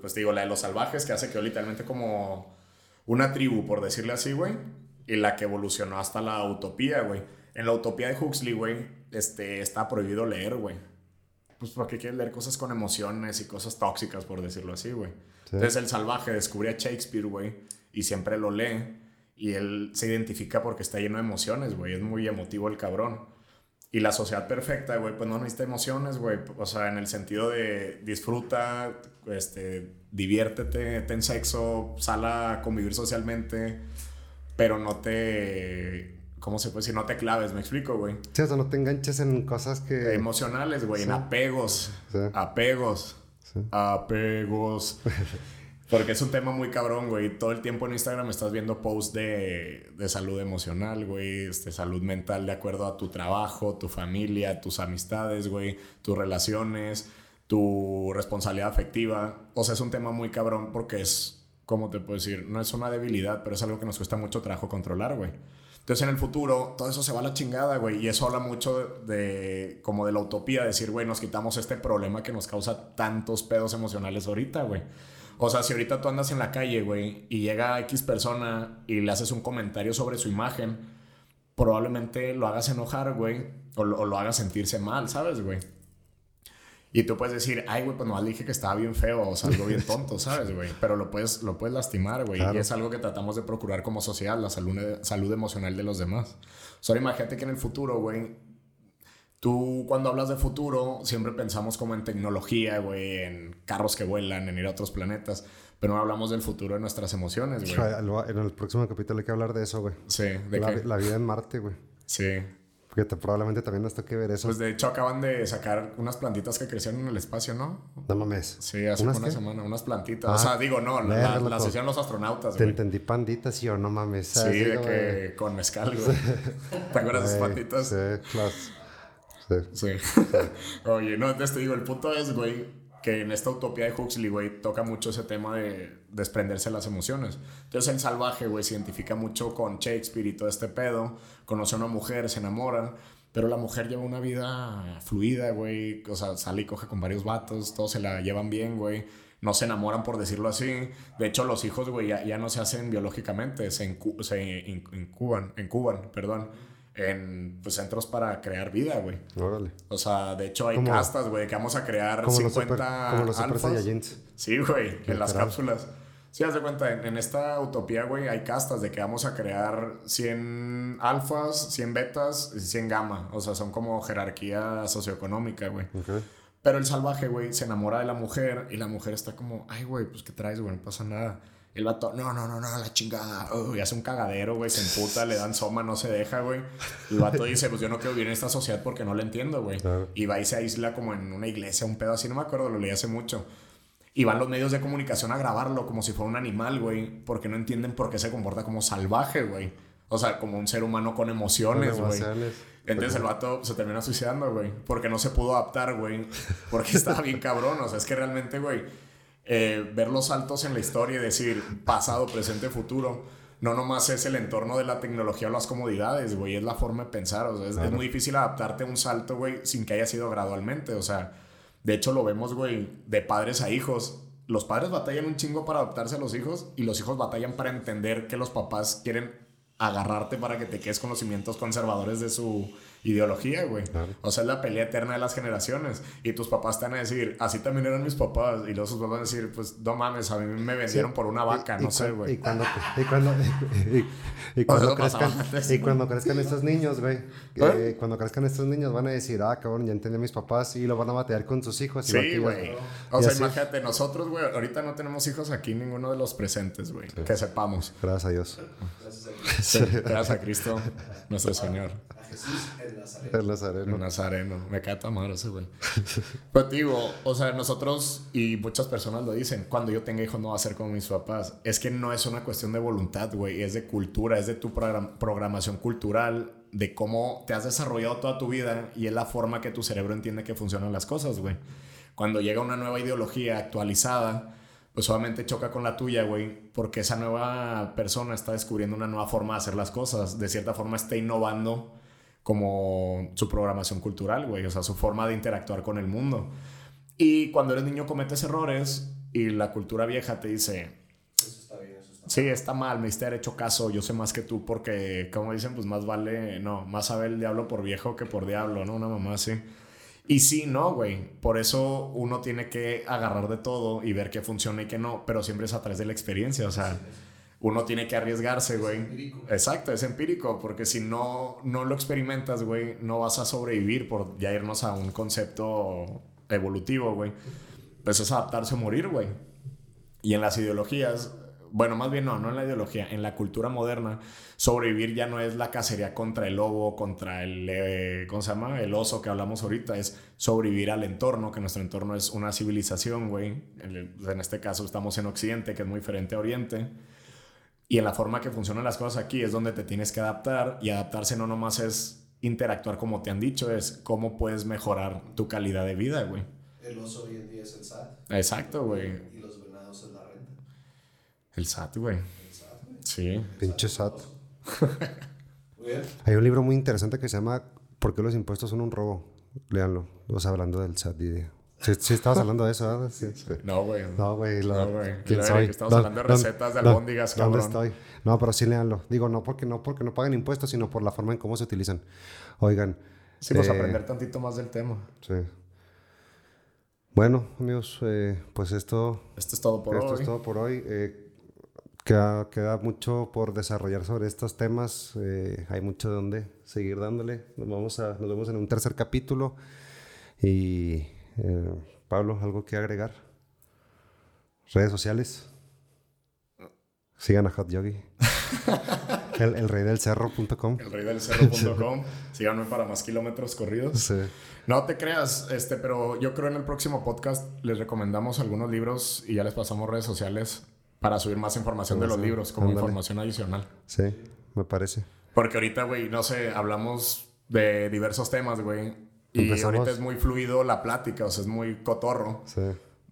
pues digo, la de los salvajes, que hace que literalmente como una tribu, por decirle así, güey, y la que evolucionó hasta la utopía, güey. En la utopía de Huxley, güey, este, está prohibido leer, güey. pues porque quieres leer cosas con emociones y cosas tóxicas, por decirlo así, güey. Entonces el salvaje descubre a Shakespeare, güey, y siempre lo lee. Y él se identifica porque está lleno de emociones, güey. Es muy emotivo el cabrón. Y la sociedad perfecta, güey, pues no necesita emociones, güey. O sea, en el sentido de disfruta, este, diviértete, ten sexo, sal a convivir socialmente, pero no te ¿cómo se puede decir? No te claves, me explico, güey. Sí, o sea, no te enganches en cosas que... Emocionales, güey, en apegos. Apegos. Apegos. Porque es un tema muy cabrón, güey. Todo el tiempo en Instagram estás viendo posts de, de salud emocional, güey. Este, salud mental de acuerdo a tu trabajo, tu familia, tus amistades, güey. Tus relaciones, tu responsabilidad afectiva. O sea, es un tema muy cabrón porque es, ¿cómo te puedo decir? No es una debilidad, pero es algo que nos cuesta mucho trabajo controlar, güey. Entonces en el futuro todo eso se va a la chingada, güey. Y eso habla mucho de, como de la utopía, decir, güey, nos quitamos este problema que nos causa tantos pedos emocionales ahorita, güey. O sea, si ahorita tú andas en la calle, güey, y llega X persona y le haces un comentario sobre su imagen, probablemente lo hagas enojar, güey, o, o lo hagas sentirse mal, ¿sabes, güey? Y tú puedes decir, ay, güey, pues no dije que estaba bien feo o algo bien tonto, ¿sabes, güey? Pero lo puedes, lo puedes lastimar, güey. Y es algo que tratamos de procurar como sociedad, la salud, salud emocional de los demás. Solo imagínate que en el futuro, güey, tú cuando hablas de futuro siempre pensamos como en tecnología, güey, en carros que vuelan, en ir a otros planetas. Pero no hablamos del futuro de nuestras emociones, güey. En el próximo capítulo hay que hablar de eso, güey. Sí, de la, la vida en Marte, güey. Sí. Porque probablemente también nos toque ver eso. Pues de hecho acaban de sacar unas plantitas que crecieron en el espacio, ¿no? No mames. Sí, hace una semana, unas plantitas. o sea, ah, digo, no, las hicieron los astronautas, Te entendí panditas y yo, no mames. Sí, de que con mezcal, güey. ¿Te acuerdas de esas plantitas? Sí, claro. Sí. sí. Oye, no, entonces te digo, el punto es, güey, que en esta utopía de Huxley, güey, toca mucho ese tema de desprenderse de las emociones. Entonces el salvaje, güey, se identifica mucho con Shakespeare y todo este pedo, conoce a una mujer, se enamora, pero la mujer lleva una vida fluida, güey, o sea, sale y coge con varios vatos, todos se la llevan bien, güey. No se enamoran, por decirlo así. De hecho, los hijos, güey, ya, no se hacen biológicamente, se, se incuban, incuban, perdón en pues, centros para crear vida, güey. Órale. O sea, de hecho hay castas, güey, que vamos a crear como 50 como los alfas. Sí, güey, en las cápsulas. Sí, haz de cuenta, en, esta utopía, güey, hay castas de que vamos a crear 100 alfas, 100 betas y 100 gamma. O sea, son como jerarquía socioeconómica, güey. Pero el salvaje, güey, se enamora de la mujer y la mujer está como, ay, güey, pues ¿qué traes, güey? No pasa nada. El vato, no, no, no, no, la chingada. y hace un cagadero, güey, se emputa, le dan soma, no se deja, güey. El vato dice, pues yo no quiero vivir en esta sociedad porque no lo entiendo, güey. Y va y se aísla como en una iglesia, un pedo así, no me acuerdo, lo leí hace mucho. Y van los medios de comunicación a grabarlo como si fuera un animal, güey, porque no entienden por qué se comporta como salvaje, güey. O sea, como un ser humano con emociones, güey. Entonces el vato se termina suicidando, güey, porque no se pudo adaptar, güey, porque estaba bien cabrón. O sea, es que realmente, güey eh, ver los saltos en la historia y decir pasado, presente, futuro, no nomás es el entorno de la tecnología o las comodidades, güey, es la forma de pensar. O sea, es, muy difícil adaptarte a un salto, güey, sin que haya sido gradualmente. O sea, de hecho lo vemos, güey, de padres a hijos. Los padres batallan un chingo para adaptarse a los hijos y los hijos batallan para entender que los papás quieren agarrarte para que te quedes con los cimientos conservadores de su ideología, güey. O sea, es la pelea eterna de las generaciones. Y tus papás te van a decir, así también eran mis papás. Y luego sus papás van a decir, pues no mames, a mí me vendieron por una vaca, no sé, güey. Y cuando, y cuando, y, cuando crezcan, y cuando crezcan estos niños, güey. ¿Eh? cuando crezcan estos niños van a decir, ah, cabrón, ya entendí a mis papás. Y lo van a batear con sus hijos. Sí, güey. O sea, imagínate, nosotros, güey, ahorita no tenemos hijos aquí, ninguno de los presentes, güey. Que sepamos. Gracias a Dios. Gracias a Cristo, nuestro Señor. Jesús el Nazareno. El Nazareno. El Nazareno. Me cae tan madre ese güey. Pero digo, o sea, nosotros y muchas personas lo dicen, cuando yo tenga hijos no va a ser como mis papás. Es que no es una cuestión de voluntad, güey. Es de cultura, es de tu programación cultural, de cómo te has desarrollado toda tu vida y es la forma que tu cerebro entiende que funcionan las cosas, güey. Cuando llega una nueva ideología actualizada, pues obviamente choca con la tuya, güey, porque esa nueva persona está descubriendo una nueva forma de hacer las cosas. De cierta forma está innovando como su programación cultural, güey, o sea, su forma de interactuar con el mundo. Y cuando eres niño cometes errores y la cultura vieja te dice, eso está bien, eso está sí, está mal, me diste hecho caso, yo sé más que tú porque, como dicen, pues más vale, no, más sabe el diablo por viejo que por diablo, ¿no? Una mamá así. Y sí, no, güey. Por eso uno tiene que agarrar de todo y ver qué funciona y qué no, pero siempre es a través de la experiencia, o sea, uno tiene que arriesgarse, güey. Exacto, es empírico, porque si no, no lo experimentas, güey, no vas a sobrevivir por ya irnos a un concepto evolutivo, güey. Pues es adaptarse o morir, güey. Y en las ideologías, bueno, más bien no, no en la ideología, en la cultura moderna, sobrevivir ya no es la cacería contra el lobo, contra el, eh, ¿cómo se llama? El oso que hablamos ahorita, es sobrevivir al entorno, que nuestro entorno es una civilización, güey. En, en este caso estamos en Occidente, que es muy diferente a Oriente. Y en la forma que funcionan las cosas aquí es donde te tienes que adaptar y adaptarse no nomás es interactuar como te han dicho, es cómo puedes mejorar tu calidad de vida, güey. El oso hoy en día es el SAT. Exacto, güey. Y los venados es la renta. El SAT, güey. El SAT, güey. Sí. Pinche SAT. Muy bien. Hay un libro muy interesante que se llama ¿Por qué los impuestos son un robo? Léanlo. O sea, hablando del SAT. y de- Sí, sí estabas hablando de eso, ¿verdad? Sí, sí. No, güey. No, güey. la- No, güey. ¿Quién soy? Estamos ¿Dó- hablando de recetas de albóndigas, ¿Dónde cabrón. estoy? No, pero sí léanlo. Digo, no porque no, porque no pagan impuestos, sino por la forma en cómo se utilizan. Oigan. Sí, pues eh, aprender tantito más del tema. Sí. Bueno, amigos, eh, pues esto, Esto es todo por esto hoy. es todo por hoy. Eh, queda, queda mucho por desarrollar sobre estos temas. eh, hay mucho de donde seguir dándole. Nos, vamos a, nos vemos en un tercer capítulo. Y eh, Pablo, ¿algo que agregar? Redes sociales. Sigan a Hot Yogi. el, el rey del cerro.com. El rey del cerro.com. Síganme para más kilómetros corridos. Sí. No te creas, este, pero yo creo en el próximo podcast les recomendamos algunos libros y ya les pasamos redes sociales para subir más información de los libros como Ándale. información adicional. sí, me parece. Porque ahorita, güey, no sé, hablamos de diversos temas, güey. Y Empezamos- ahorita es muy fluido la plática, o sea, es muy cotorro. Sí.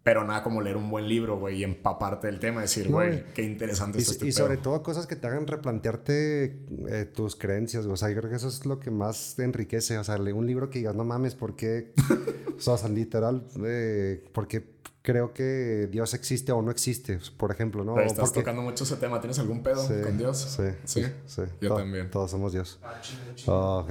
Pero nada como leer un buen libro, güey, y empaparte del tema. Decir, güey, qué interesante Y, está este y pedo. sobre todo cosas que te hagan replantearte eh, tus creencias, güey. o sea, yo creo que eso es lo que más te enriquece, o sea, lee un libro que digas, no mames, ¿por qué? o sea, literal, eh, porque creo que Dios existe o no existe, por ejemplo, ¿no? Güey, O estás porque- tocando mucho ese tema. ¿Tienes algún pedo Sí, con Dios? Sí, Sí. sí. Yo To- también. Todos somos Dios. Ah. Oh.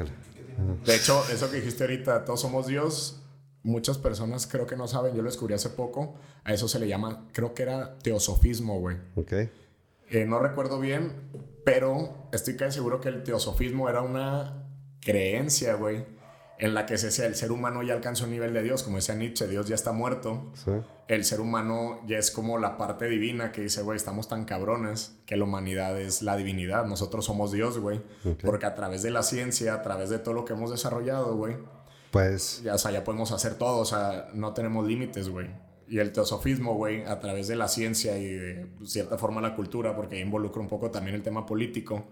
De hecho, eso que dijiste ahorita, todos somos Dios. Muchas personas creo que no saben, yo lo descubrí hace poco. A eso se le llama, creo que era teosofismo, güey. Ok. Eh, no recuerdo bien, pero estoy casi seguro que el teosofismo era una creencia, güey, en la que se el ser humano ya alcanzó un nivel de Dios, como decía Nietzsche, Dios ya está muerto. Sí. El ser humano ya es como la parte divina que dice, güey, estamos tan cabrones que la humanidad es la divinidad, nosotros somos Dios, güey. Ok. Porque a través de la ciencia, a través de todo lo que hemos desarrollado, güey, Pues, ya, o sea, ya podemos hacer todo, o sea, no tenemos límites, güey. Y el teosofismo, güey, a través de la ciencia y de cierta forma la cultura, porque involucra un poco también el tema político,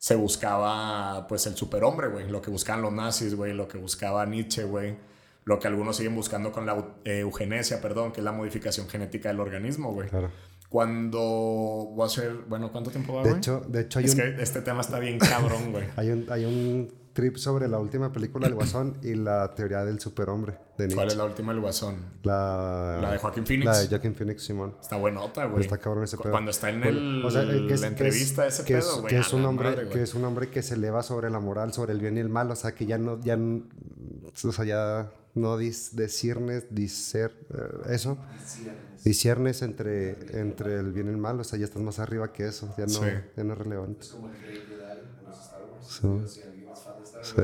se buscaba, pues, el superhombre, güey. Lo que buscaban los nazis, güey, lo que buscaba Nietzsche, güey. Lo que algunos siguen buscando con la eh, eugenesia, perdón, que es la modificación genética del organismo, güey. claro. Cuando voy a hacer, bueno, ¿cuánto tiempo va, De güey? hecho, de hecho hay es un... que este tema está bien cabrón, güey. Hay un, hay un trip sobre la última película del Guasón y la teoría del superhombre de Nietzsche. ¿Cuál es la última del guasón? La, La de Joaquín Phoenix. La de Joaquin Phoenix, Simón. Está buenota, güey. Está cabrón ese pedo. Cuando está en el, o sea, eh, que es- la que entrevista es, ese que es- pedo, güey. que es un hombre madre, que es un hombre que se eleva sobre la moral, sobre el bien y el mal, o sea, que ya no ya o sea, ya no dis, disciernes, discer, eh, eso, Ciernes. disciernes entre entre el bien y el mal, o sea, ya estás más arriba que eso, ya no Sí. ya no es relevante. Es como el Rey Jedi en los Star Wars. Sí. Sí.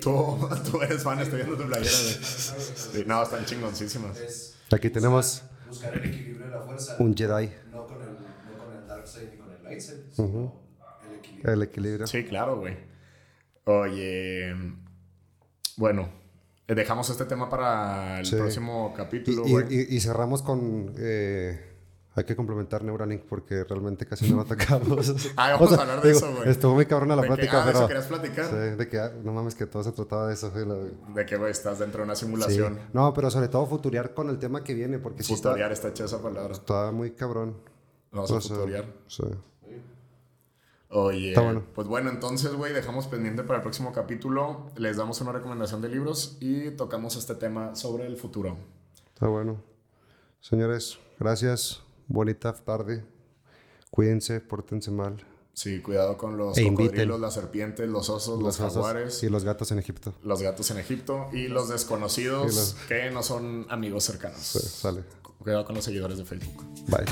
Tú, tú eres fan, estoy viendo tu playera. Sí, no, están chingoncísimas. Aquí tenemos buscar el equilibrio de la fuerza. un Jedi, No con el, no con el Darkseid ni con el Lightsaber, sino el equilibrio. el equilibrio. Sí, claro, güey. Oye, bueno, dejamos este tema para el Sí. próximo Y, capítulo, y- güey. y- y cerramos con eh, hay que complementar Neuralink porque realmente casi no lo tocamos. Ah, vamos a hablar de eso, güey. Estuvo muy cabrona la plática, Ah, ¿de pero. eso platicar? Sí, de que, ah, no mames, que todo se trataba de eso. sí, la- De que, güey, estás dentro de una Sí. simulación. No, pero sobre todo futurear con el tema que viene, porque sí está, Futuriar está hecha esa palabra. está muy cabrón. Vamos a O sea, futuriar. sí. Oye, Está bueno. pues bueno, entonces, güey, dejamos pendiente para el próximo capítulo. Les damos una recomendación de libros y tocamos este tema sobre el futuro. Está bueno. Señores, gracias. Bonita tarde. Cuídense, pórtense mal. Sí, cuidado con los E inviten. cocodrilos, las serpientes, los osos, los, jaguares, y los gatos en Egipto. los gatos en Egipto y los desconocidos Y los- que no son amigos cercanos. Sí, sale. Cuidado con los seguidores de Facebook. Bye.